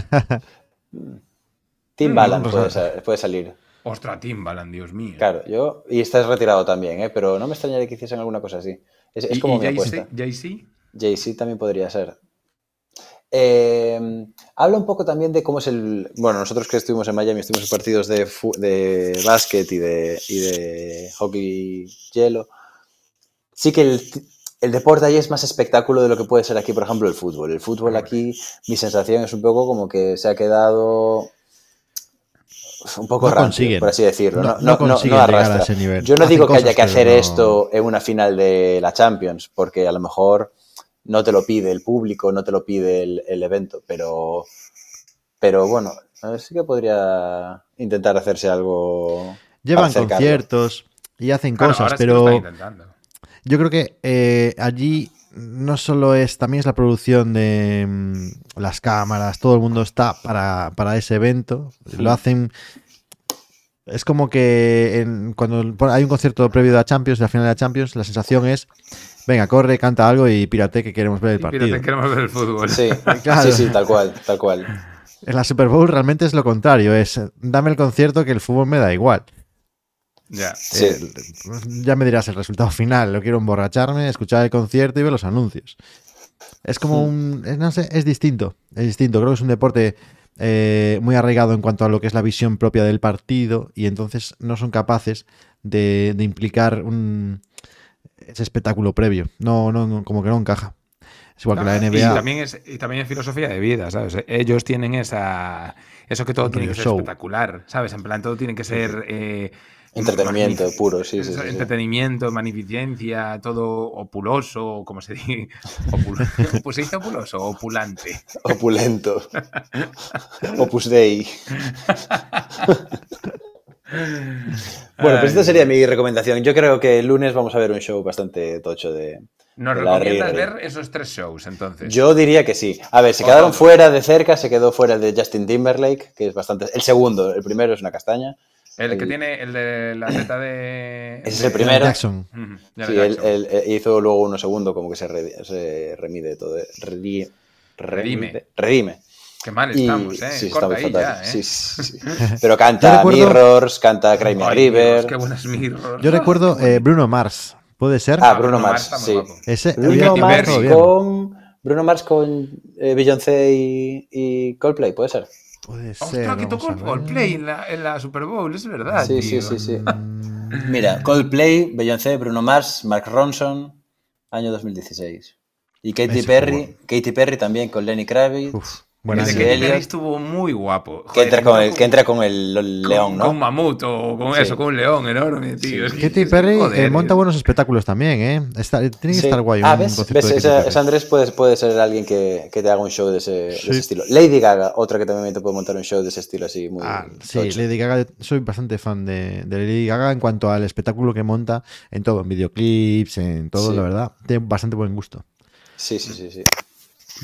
Timbaland Mm, puede, Rosalía. sa- puede salir. Ostras, Timbaland, Dios mío. Claro, yo... Y estás retirado también, ¿eh? Pero no me extrañaría que hiciesen alguna cosa así. Es, es ¿Y, como y mi apuesta. Jay-Z? Jay-Z también podría ser. Eh, habla un poco también de cómo es el... Bueno, nosotros que estuvimos en Miami, estuvimos en partidos de, de básquet y de, y de hockey hielo. Sí que el, el deporte ahí es más espectáculo de lo que puede ser aquí, por ejemplo, el fútbol. El fútbol aquí, mi sensación es un poco como que se ha quedado un poco No rancio, consiguen. por así decirlo. No- No, no no- no- no consiguen llegar a arrastra. ese nivel. Yo no Hacen digo que haya que pero hacer no- esto en una final de la Champions, porque a lo mejor no te lo pide el público, no te lo pide el, el evento, pero, pero bueno, a ver, sí que podría intentar hacerse algo. Llevan acercarlo. conciertos y hacen cosas, ahora sí que yo creo que eh, allí no solo es, también es la producción de mm, las cámaras, todo el mundo está para, para ese evento. Lo hacen. Es como que en- cuando hay un concierto previo de la Champions, de la final de la Champions, la sensación es: venga, corre, canta algo y pírate que queremos ver el partido. fíjate, queremos ver el fútbol. Sí, Claro. sí, sí, tal cual, tal cual. En la Super Bowl realmente es lo contrario: es dame el concierto que el fútbol me da igual. Ya. Sí. Eh, ya me dirás el resultado final. Lo quiero emborracharme, escuchar el concierto y ver los anuncios. Es como un. No sé, es distinto. Es distinto. Creo que es un deporte eh, muy arraigado en cuanto a lo que es la visión propia del partido y entonces no son capaces de, de implicar un, ese espectáculo previo. No, no, no, como que no encaja. Es igual que la Ah, NBA. Y también, es, y también es filosofía de vida, ¿sabes? Ellos tienen esa. Eso que todo tiene que ser show. espectacular, ¿sabes? En plan, todo tiene que ser. eh, Entretenimiento puro, sí, sí. Entretenimiento, magnificencia, todo opuloso, como se dice. Opul pues se dice opuloso, opulante. Opulento. Opus Dei. Bueno, pues esta sería mi recomendación. Yo creo que el lunes vamos a ver un show bastante tocho de... Nos de recomiendas ver esos tres shows, entonces. Yo diría que sí. A ver, se quedaron fuera de cerca, se quedó fuera el de Justin Timberlake, que es bastante... El segundo, el primero es una castaña. El que el- tiene el de la teta de. Ese es el primero. Jackson. Ujú, ya Sí, Jackson. él- él hizo luego uno segundo, como que se, re- se remide todo. eh, redi- Redime. remide- Redime. Qué mal Y- estamos, ¿eh? sí, Corta está muy ahí fatal. ya, ¿eh? Sí, sí, sí. Pero canta recuerdo- Mirrors, canta Cry Me River. Dios, qué buenas mirrors. Yo recuerdo eh, Bruno Mars. ¿Puede ser? Ah, Bruno Bruno Mars, Mars sí. Ese Bruno Mars con Bruno Mars con eh, Beyoncé y, y Coldplay, puede ser. Puede ser. Ostras, que tocó. Coldplay en la, en la Super Bowl, es verdad. Sí, sí, tío. sí, sí. Mira, Coldplay, Beyoncé, Bruno Mars, Mark Ronson, año 2016. Y Katy Ese Perry. Katy Perry también con Lenny Kravitz. Uf, De Sí, Katy Elliot. Estuvo muy guapo. que, entra con el, con- que entra con el, el con- león, Con un ¿no? mamut o con Sí. eso, con un león enorme, tío. Es que- Katy que, Perry joder, eh, monta buenos espectáculos también, ¿eh? Está- tiene que Sí. estar guay. Ah, un ¿ves? ¿Ves? Esa, esa Andrés puede, puede ser alguien que, que te haga un show de ese, de Sí. ese estilo. Lady Gaga, otra que también te puede montar un show de ese estilo así muy Ah, sí, tocho. Lady Gaga, soy bastante fan de, de Lady Gaga en cuanto al espectáculo que monta en todo, en videoclips, en todo, Sí. la verdad. Tiene bastante buen gusto. Sí, sí, sí, sí.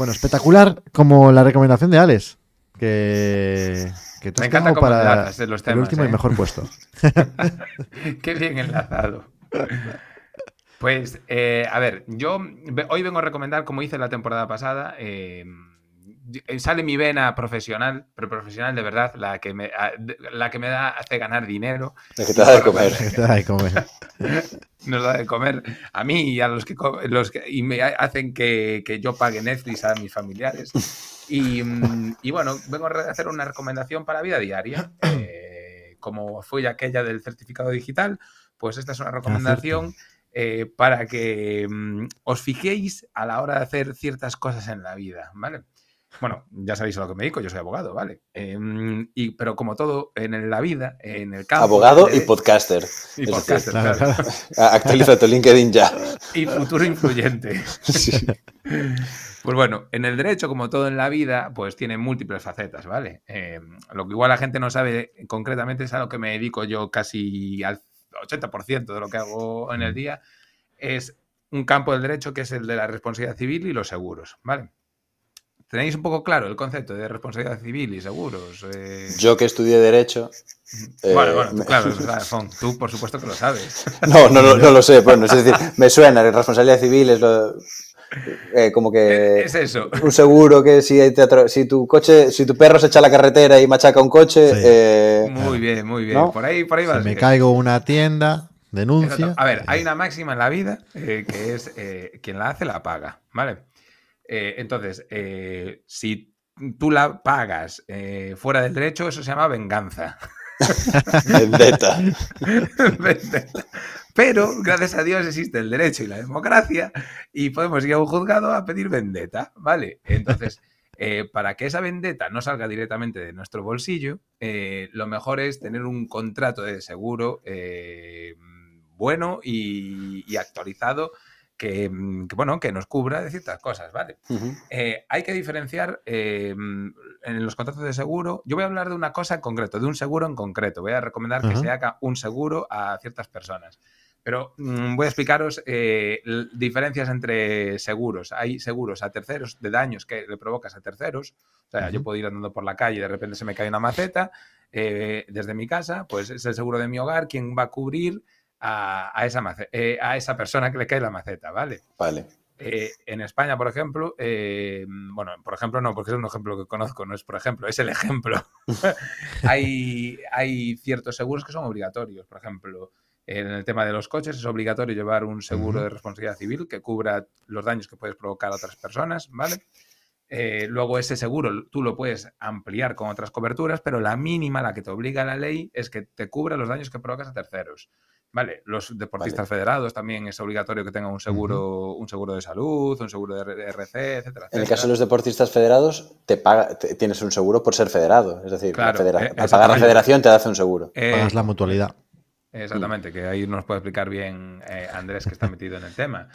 Bueno, espectacular como la recomendación de Alex, que, que Me encanta cómo para enlazas de los el temas, último y ¿eh? mejor puesto. Qué bien enlazado. Pues, eh, a ver, yo hoy vengo a recomendar, como hice la temporada pasada, eh, sale mi vena profesional, pero profesional de verdad, la que me, a- de- la que me da, hace ganar dinero, Lo que te da de comer. Que te da de comer. nos da de comer a mí y a los que, los que- y me hacen que, que yo pague Netflix a mis familiares. Y, mm, y bueno, vengo a hacer una recomendación para vida diaria. Eh, como fue aquella del certificado digital, pues esta es una recomendación eh, para que mm, os fijéis a la hora de hacer ciertas cosas en la vida, ¿vale? Bueno, ya sabéis a lo que me dedico, yo soy abogado, ¿vale? Eh, y, pero como todo en la vida, en el campo... Abogado y de- podcaster. y es podcaster, Claro, claro. claro. Ah, Actualiza tu LinkedIn ya. Y futuro influyente. Sí. Pues bueno, en el derecho, como todo en la vida, pues tiene múltiples facetas, ¿vale? Eh, lo que igual la gente no sabe concretamente es a lo que me dedico yo casi al 80% de lo que hago en el día, es un campo del derecho que es el de la responsabilidad civil y los seguros, ¿vale? ¿Tenéis un poco claro el concepto de responsabilidad civil y seguros? Eh, Yo que estudié Derecho. eh, bueno, bueno, tú, me- claro, Fon, tú por supuesto que lo sabes. No, no, lo- no lo sé. Bueno, es decir, me suena. La responsabilidad civil es lo. eh, como que. es eso. Un seguro que si, te si tu coche, si tu perro se echa a la carretera y machaca un coche, Sí. eh, Muy bien, muy bien. ¿No? Por ahí, por ahí vas Si me caigo una tienda, denuncia. Exacto. A ver, hay una máxima en la vida eh, que es eh, quien la hace la paga, ¿vale? Eh, entonces, eh, si tú la pagas eh, fuera del derecho, eso se llama venganza. vendetta. Pero, gracias a Dios, existe el derecho y la democracia y podemos ir a un juzgado a pedir vendetta, ¿vale? Entonces, eh, para que esa vendetta no salga directamente de nuestro bolsillo, eh, lo mejor es tener un contrato de seguro eh, bueno y, y actualizado que, mm, que, bueno, que nos cubra de ciertas cosas, ¿vale? Eh, hay que diferenciar eh, en los contratos de seguro. Yo voy a hablar de una cosa en concreto, de un seguro en concreto. Voy a recomendar que se haga un seguro a ciertas personas. Pero mm, voy a explicaros eh, diferencias entre seguros. Hay seguros a terceros de daños que le provocas a terceros. O sea, yo puedo ir andando por la calle y de repente se me cae una maceta eh, desde mi casa, pues es el seguro de mi hogar quien va a cubrir a, a esa, eh, a esa persona que le cae la maceta, ¿vale? Vale. Eh, en España, por ejemplo, eh, bueno, por ejemplo no, porque es un ejemplo que conozco, no es por ejemplo, es el ejemplo. hay, hay ciertos seguros que son obligatorios, por ejemplo, en el tema de los coches es obligatorio llevar un seguro de responsabilidad civil que cubra los daños que puedes provocar a otras personas, ¿vale? Eh, luego ese seguro tú lo puedes ampliar con otras coberturas, pero la mínima, la que te obliga la ley, es que te cubra los daños que provocas a terceros. Vale, los deportistas federados también es obligatorio que tengan un seguro, un seguro de salud, un seguro de RC, etcétera. En el caso de los deportistas federados, te paga, te- tienes un seguro por ser federado. Es decir, Claro, federa- eh, al pagar la federación te hace un seguro. Eh, Pagas la mutualidad. Exactamente, que ahí nos puede explicar bien eh, Andrés, que está metido en el tema.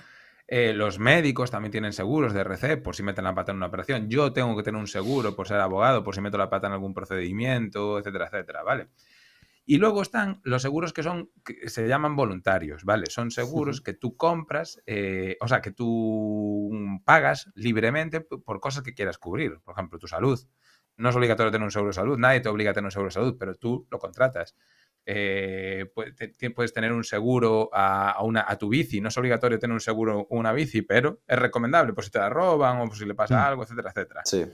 Eh, los médicos también tienen seguros de RC por si meten la pata en una operación. Yo tengo que tener un seguro por ser abogado, por si meto la pata en algún procedimiento, etcétera, etcétera, ¿vale? Y luego están los seguros que son, que se llaman voluntarios, ¿vale? Son seguros que tú compras, eh, o sea, que tú pagas libremente por cosas que quieras cubrir. Por ejemplo, tu salud. No es obligatorio tener un seguro de salud, nadie te obliga a tener un seguro de salud, pero tú lo contratas. Eh, puedes tener un seguro a, una, a tu bici. No es obligatorio tener un seguro una bici, pero es recomendable por si te la roban o por si le pasa Mm. algo, etcétera, etcétera. Sí.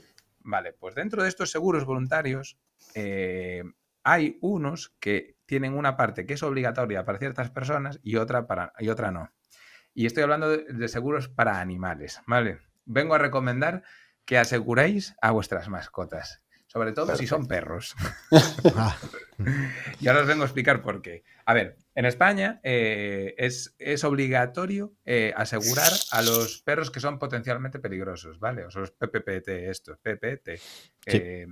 Vale, pues dentro de estos seguros voluntarios eh, hay unos que tienen una parte que es obligatoria para ciertas personas y otra, para, y otra no. Y estoy hablando de, de seguros para animales, ¿vale? Vengo a recomendar que aseguréis a vuestras mascotas, sobre todo si son perros. Y ahora os vengo a explicar por qué. A ver, en España eh, es, es obligatorio eh, asegurar a los perros que son potencialmente peligrosos, ¿vale? O sea, los PPPT, estos, PPT, eh,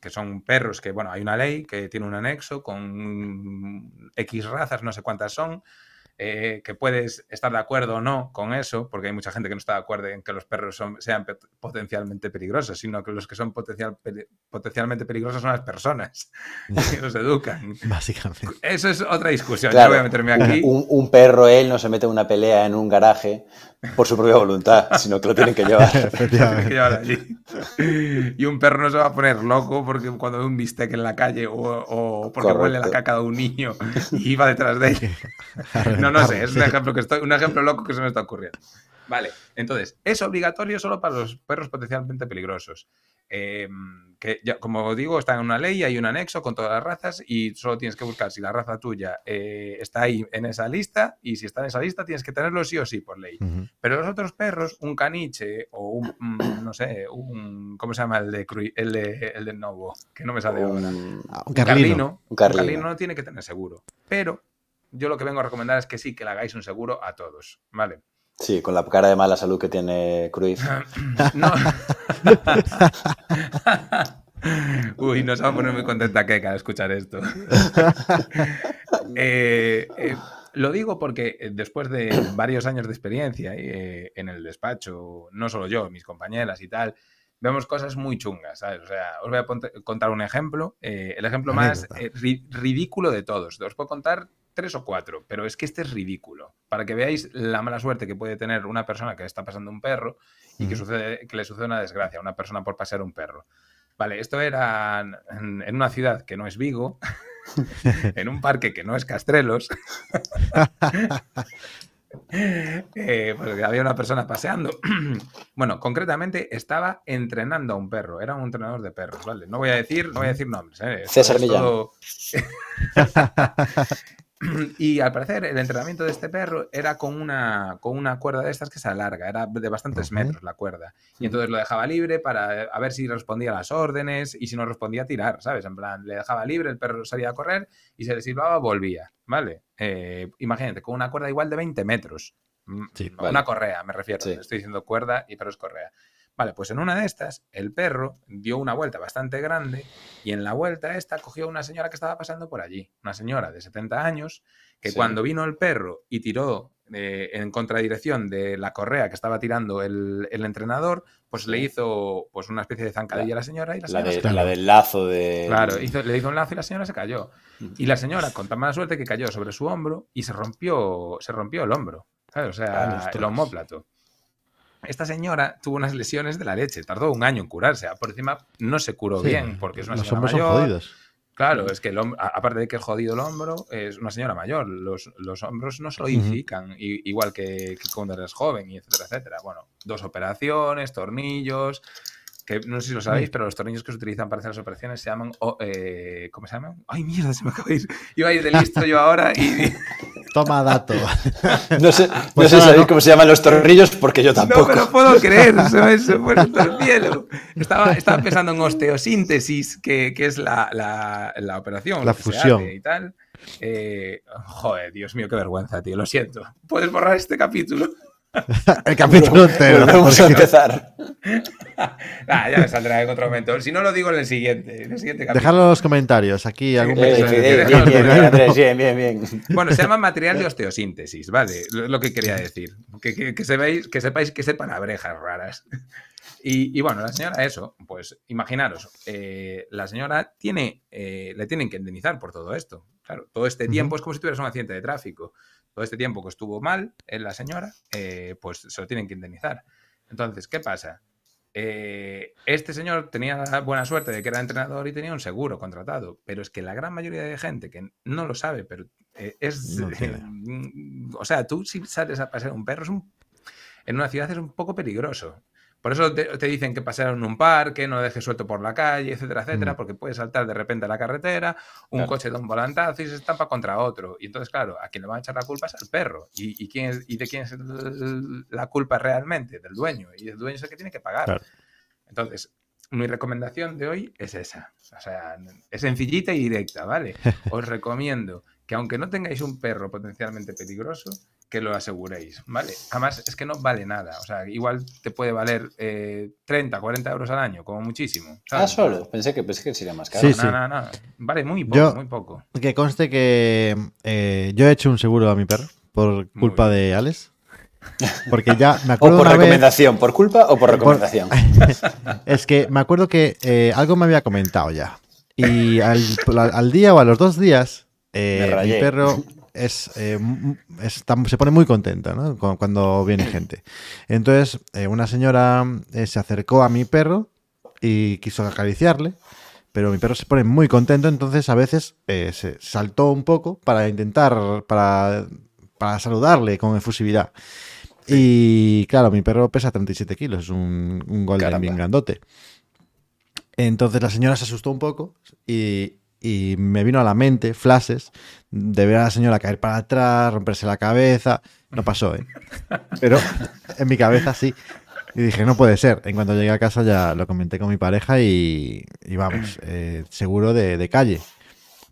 que son perros que, bueno, hay una ley que tiene un anexo con X razas, no sé cuántas son, eh, que puedes estar de acuerdo o no con eso, porque hay mucha gente que no está de acuerdo en que los perros son, sean pe- potencialmente peligrosos, sino que los que son potencial, potencialmente peligrosos son las personas que los educan. básicamente. Eso es otra discusión. Claro, Yo voy a meterme aquí. Un, un perro, él, no se mete en una pelea en un garaje por su propia voluntad, sino que lo tienen que llevar. Hay que Efectivamente. llevar allí. Y un perro no se va a poner loco porque cuando ve un bistec en la calle o, o porque huele la Correcto. caca de un niño y va detrás de él. No, no sé, es un ejemplo, que estoy, un ejemplo loco que se me está ocurriendo. Vale, entonces, es obligatorio solo para los perros potencialmente peligrosos. Eh, que ya, como digo, está en una ley, hay un anexo con todas las razas y solo tienes que buscar si la raza tuya eh, está ahí en esa lista y si está en esa lista tienes que tenerlo sí o sí por ley. Pero los otros perros, un caniche o un, mm, no sé, un, ¿cómo se llama el de, el de, el de Novo? Que no me sale ahora. Un- Ah, Un Un carlino. un carlino. carlino no tiene que tener seguro. Pero yo lo que vengo a recomendar es que sí, que le hagáis un seguro a todos, ¿vale? Sí, con la cara de mala salud que tiene Cruyff. No. Uy, no se va a poner muy contenta Keka al escuchar esto. Eh, eh, lo digo porque eh, después de varios años de experiencia eh, en el despacho, no solo yo, mis compañeras y tal, vemos cosas muy chungas, ¿sabes? O sea, os voy a contar un ejemplo, el ejemplo más ri- ridículo de todos. Os puedo contar tres o cuatro, pero es que este es ridículo. Para que veáis la mala suerte que puede tener una persona que le está pasando un perro y que, sucede, que le sucede una desgracia a una persona por pasear un perro. Vale, esto era en, en una ciudad que no es Vigo, en un parque que no es Castrelos. Eh, pues había una persona paseando. bueno, concretamente estaba entrenando a un perro. Era un entrenador de perros, ¿vale? No voy a decir, no voy a decir nombres. ¿eh? César Millán. todo- y al parecer el entrenamiento de este perro era con una, con una cuerda de estas que se alarga, era de bastantes metros la cuerda. Y entonces lo dejaba libre para a ver si respondía a las órdenes y si no respondía a tirar, ¿sabes? En plan, le dejaba libre, el perro salía a correr y se le silbaba, volvía, ¿vale? Eh, imagínate, con una cuerda igual de 20 metros. Mm, Sí, Una vale. correa, me refiero. Sí. Estoy diciendo cuerda y pero es correa. Vale, pues en una de estas, el perro dio una vuelta bastante grande y en la vuelta esta cogió una señora que estaba pasando por allí. Una señora de 70 años que Sí. cuando vino el perro y tiró eh, en contradirección de la correa que estaba tirando el, el entrenador, pues le hizo pues una especie de zancadilla a la señora y la La, señora se de- cayó. la del lazo de. Claro, hizo- le hizo un lazo y la señora se cayó. Y la señora, con tan mala suerte, que cayó sobre su hombro y se rompió, se rompió el hombro. ¿sabes? O sea, el homóplato. Esta señora tuvo unas lesiones de la leche, tardó un año en curarse. Por encima no se curó Sí, bien, porque es una Los señora mayor. jodidos. Claro, es que el hom- a- aparte de que es jodido el hombro, es una señora mayor. Los, los hombros no se solidifican, i- igual que, que cuando eres joven, y etcétera, etcétera. Bueno, dos operaciones, tornillos, que no sé si lo sabéis, pero los tornillos que se utilizan para hacer las operaciones se llaman, eh, ¿cómo se llaman? Ay, mierda, se me acaba de ir. Iba a ir de listo yo ahora y... Toma dato. No sé, no Pues sé nada, sabéis no. cómo se llaman los tornillos porque yo No tampoco. me lo puedo creer, se fue el cielo. Estaba, estaba pensando en osteosíntesis, que, que es la, la- la operación. La fusión. y tal. Eh, joder, Dios mío, qué vergüenza, tío, lo siento. ¿Puedes borrar este capítulo? El capítulo entero. Volvemos a empezar. Ya me saldrá en otro momento. Si no lo digo en el siguiente, en el siguiente capítulo. Dejadlo en los comentarios. Aquí algún sí, mensaje. sí, sí. bien, bien, bien, Andrés, bien, bien, bien. Bueno, se llama material de osteosíntesis, ¿vale? Lo, lo que quería decir. Que, que, que sepáis, que sepáis que sepan abrejas raras. Y, y bueno, la señora, eso, pues imaginaros, eh, la señora tiene, eh, le tienen que indemnizar por todo esto. Claro, todo este tiempo es como si tuvieras un accidente de tráfico. Todo este tiempo que estuvo mal en la señora, eh, pues se lo tienen que indemnizar. Entonces, ¿qué pasa? Eh, este señor tenía la buena suerte de que era entrenador y tenía un seguro contratado, pero es que la gran mayoría de gente que no lo sabe, pero eh, es... No o sea, tú si sales a pasear un perro es un- en una ciudad es un poco peligroso. Por eso te, te dicen que pasear en un parque, no lo dejes suelto por la calle, etcétera, etcétera, Mm. porque puede saltar de repente a la carretera, un Claro. coche da un volantazo y se estampa contra otro. Y entonces, claro, a quien le van a echar la culpa es al perro. ¿Y, y quién es- y de quién es la culpa realmente? Del dueño. Y el dueño es el que tiene que pagar. Claro. Entonces, mi recomendación de hoy es esa. O sea, es sencillita y directa, ¿vale? Os recomiendo que aunque no tengáis un perro potencialmente peligroso, que lo aseguréis, ¿vale? Además, es que no vale nada. O sea, igual te puede valer eh, 30, 40 euros al año, como muchísimo. Ah, ¿sabes? solo. Pensé que, pensé que sería más caro. Sí, No, sí. no, no. Vale muy poco, Yo- muy poco. Que conste que eh, yo he hecho un seguro a mi perro por culpa de Alex. Porque ya me O acuerdo por una vez- recomendación, por culpa o por recomendación. Es que me acuerdo que eh, algo me había comentado ya. Y al, al día o a los dos días, eh, mi perro es, eh, se pone muy contenta ¿no? Cu- cuando viene gente. Entonces, eh, una señora eh, se acercó a mi perro y quiso acariciarle. Pero mi perro se pone muy contento, entonces a veces se saltó un poco para intentar, para, para saludarle con efusividad. Y claro, mi perro pesa 37 kilos, es un, un golden Caramba. bien grandote. Entonces la señora se asustó un poco y, y me vino a la mente flashes de ver a la señora caer para atrás, romperse la cabeza. No pasó, ¿eh? Pero en mi cabeza sí. Y dije, no puede ser. En cuanto llegué a casa ya lo comenté con mi pareja y, y vamos, eh, seguro de, de calle.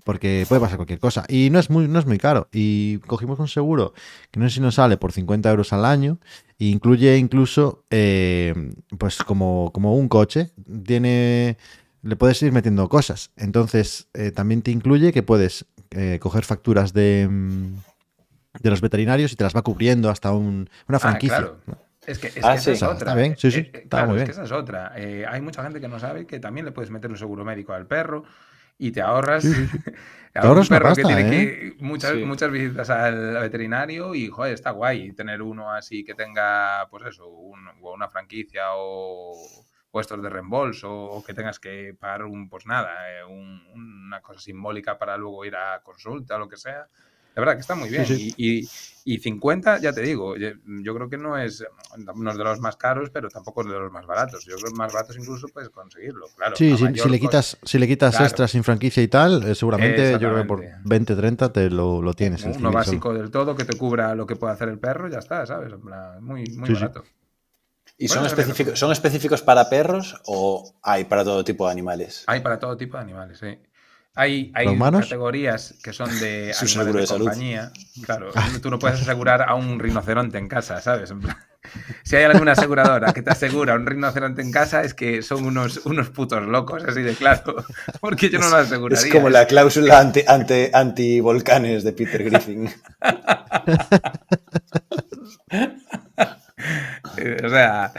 Porque puede pasar cualquier cosa. Y no es muy, no es muy caro. Y cogimos un seguro que no sé si nos sale por 50 euros al año. E incluye incluso, eh, pues como, como un coche. Tiene, le puedes ir metiendo cosas. Entonces, eh, también te incluye que puedes eh, coger facturas de, mm, de los veterinarios y te las va cubriendo hasta un- una Ah, franquicia. claro. Es que, es Ah, que esa es otra. está bien, sí, sí, Eh, eh, está claro, muy es que esa es otra. Eh, hay mucha gente que no sabe que también le puedes meter un seguro médico al perro y te ahorras. Sí, sí, Te ahorras un perro que tiene ¿eh? que muchas, Sí. muchas visitas al veterinario y, joder, está guay tener uno así que tenga, pues eso, un- o una franquicia o puestos de reembolso o que tengas que pagar un, pues nada, eh, un- una cosa simbólica para luego ir a consulta o lo que sea. La verdad que está muy bien. Sí, Y, y- y 50, ya te digo, yo, creo que no es, no es de los más caros, pero tampoco es de los más baratos. Yo creo que más baratos incluso puedes conseguirlo. Claro, Sí, si, si le quitas, si le quitas Claro. extras sin franquicia y tal, eh, seguramente yo creo que por Exactamente. 20, 30 te lo, lo tienes. Uno básico del todo que te cubra lo que puede hacer el perro, ya está, ¿sabes? Muy, muy sí. barato. ¿Y son, específicos, son específicos para perros o hay para todo tipo de animales? Hay para todo tipo de animales, sí. Hay, hay categorías que son de Su animales seguro de, de salud. compañía. Claro, tú no puedes asegurar a un rinoceronte en casa, ¿sabes? En plan, si hay alguna aseguradora que te asegura un rinoceronte en casa, es que son unos, unos putos locos, así de claro. Porque yo no lo aseguraría. Es como la cláusula ante, ante, anti-volcanes de Peter Griffin. o sea,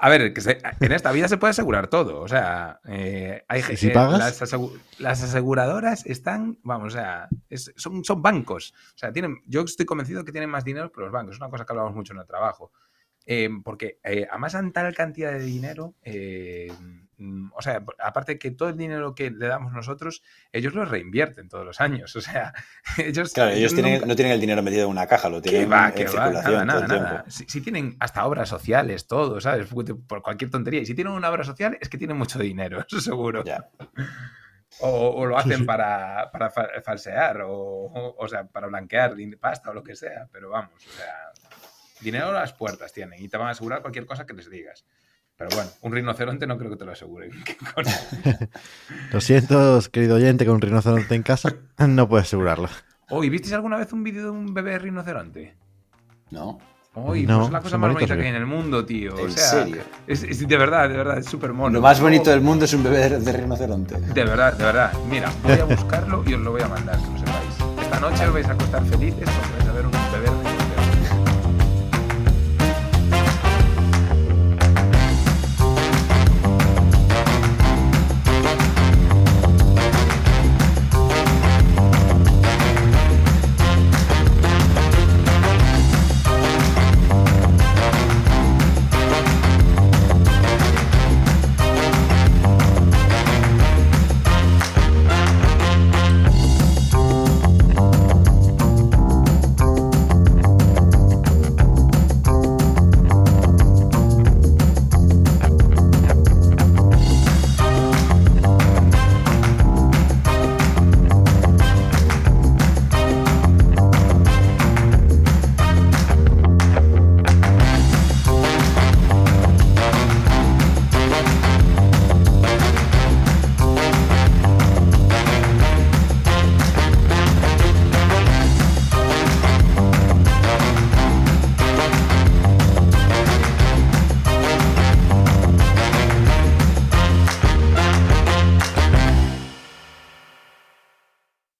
a ver, que se- en esta vida se puede asegurar todo. O sea, eh, hay ¿Y ge- si eh, pagas? Las, asegu- las aseguradoras están, vamos, o sea, es- son, son bancos. O sea, tienen, yo estoy convencido que tienen más dinero que los bancos. Es una cosa que hablamos mucho en el trabajo. Eh, porque eh, amasan tal cantidad de dinero, o sea, aparte que todo el dinero que le damos nosotros, ellos lo reinvierten todos los años. O sea, ellos. Claro, ellos tienen, nunca- no tienen el dinero metido en una caja, lo tienen va, en va, circulación nada, nada, todo el nada. tiempo. Si, si tienen hasta obras sociales, todo, ¿sabes? Por cualquier tontería. Y si tienen una obra social, es que tienen mucho dinero, eso seguro. Ya. O, o lo hacen sí. para, para fa- falsear, o, o, o sea, para blanquear pasta o lo que sea. Pero vamos, o sea, dinero a las puertas tienen y te van a asegurar cualquier cosa que les digas. Pero bueno, un rinoceronte no creo que te lo aseguren. ¿Qué coño? Lo siento, querido oyente, con un rinoceronte en casa no puedes asegurarlo. Oye, ¿visteis alguna vez un vídeo de un bebé rinoceronte? No. Oy, No, pues es la cosa más bonita ¿o que hay en el mundo, tío. O ¿En sea, serio? Es, es- de verdad, de verdad, es súper mono. Lo más bonito del mundo es un bebé de, de rinoceronte. De verdad, de verdad. Mira, voy a buscarlo y os lo voy a mandar, que lo sepáis. Esta noche os vais a acostar felices porque vais a ver un bebé rinoceronte.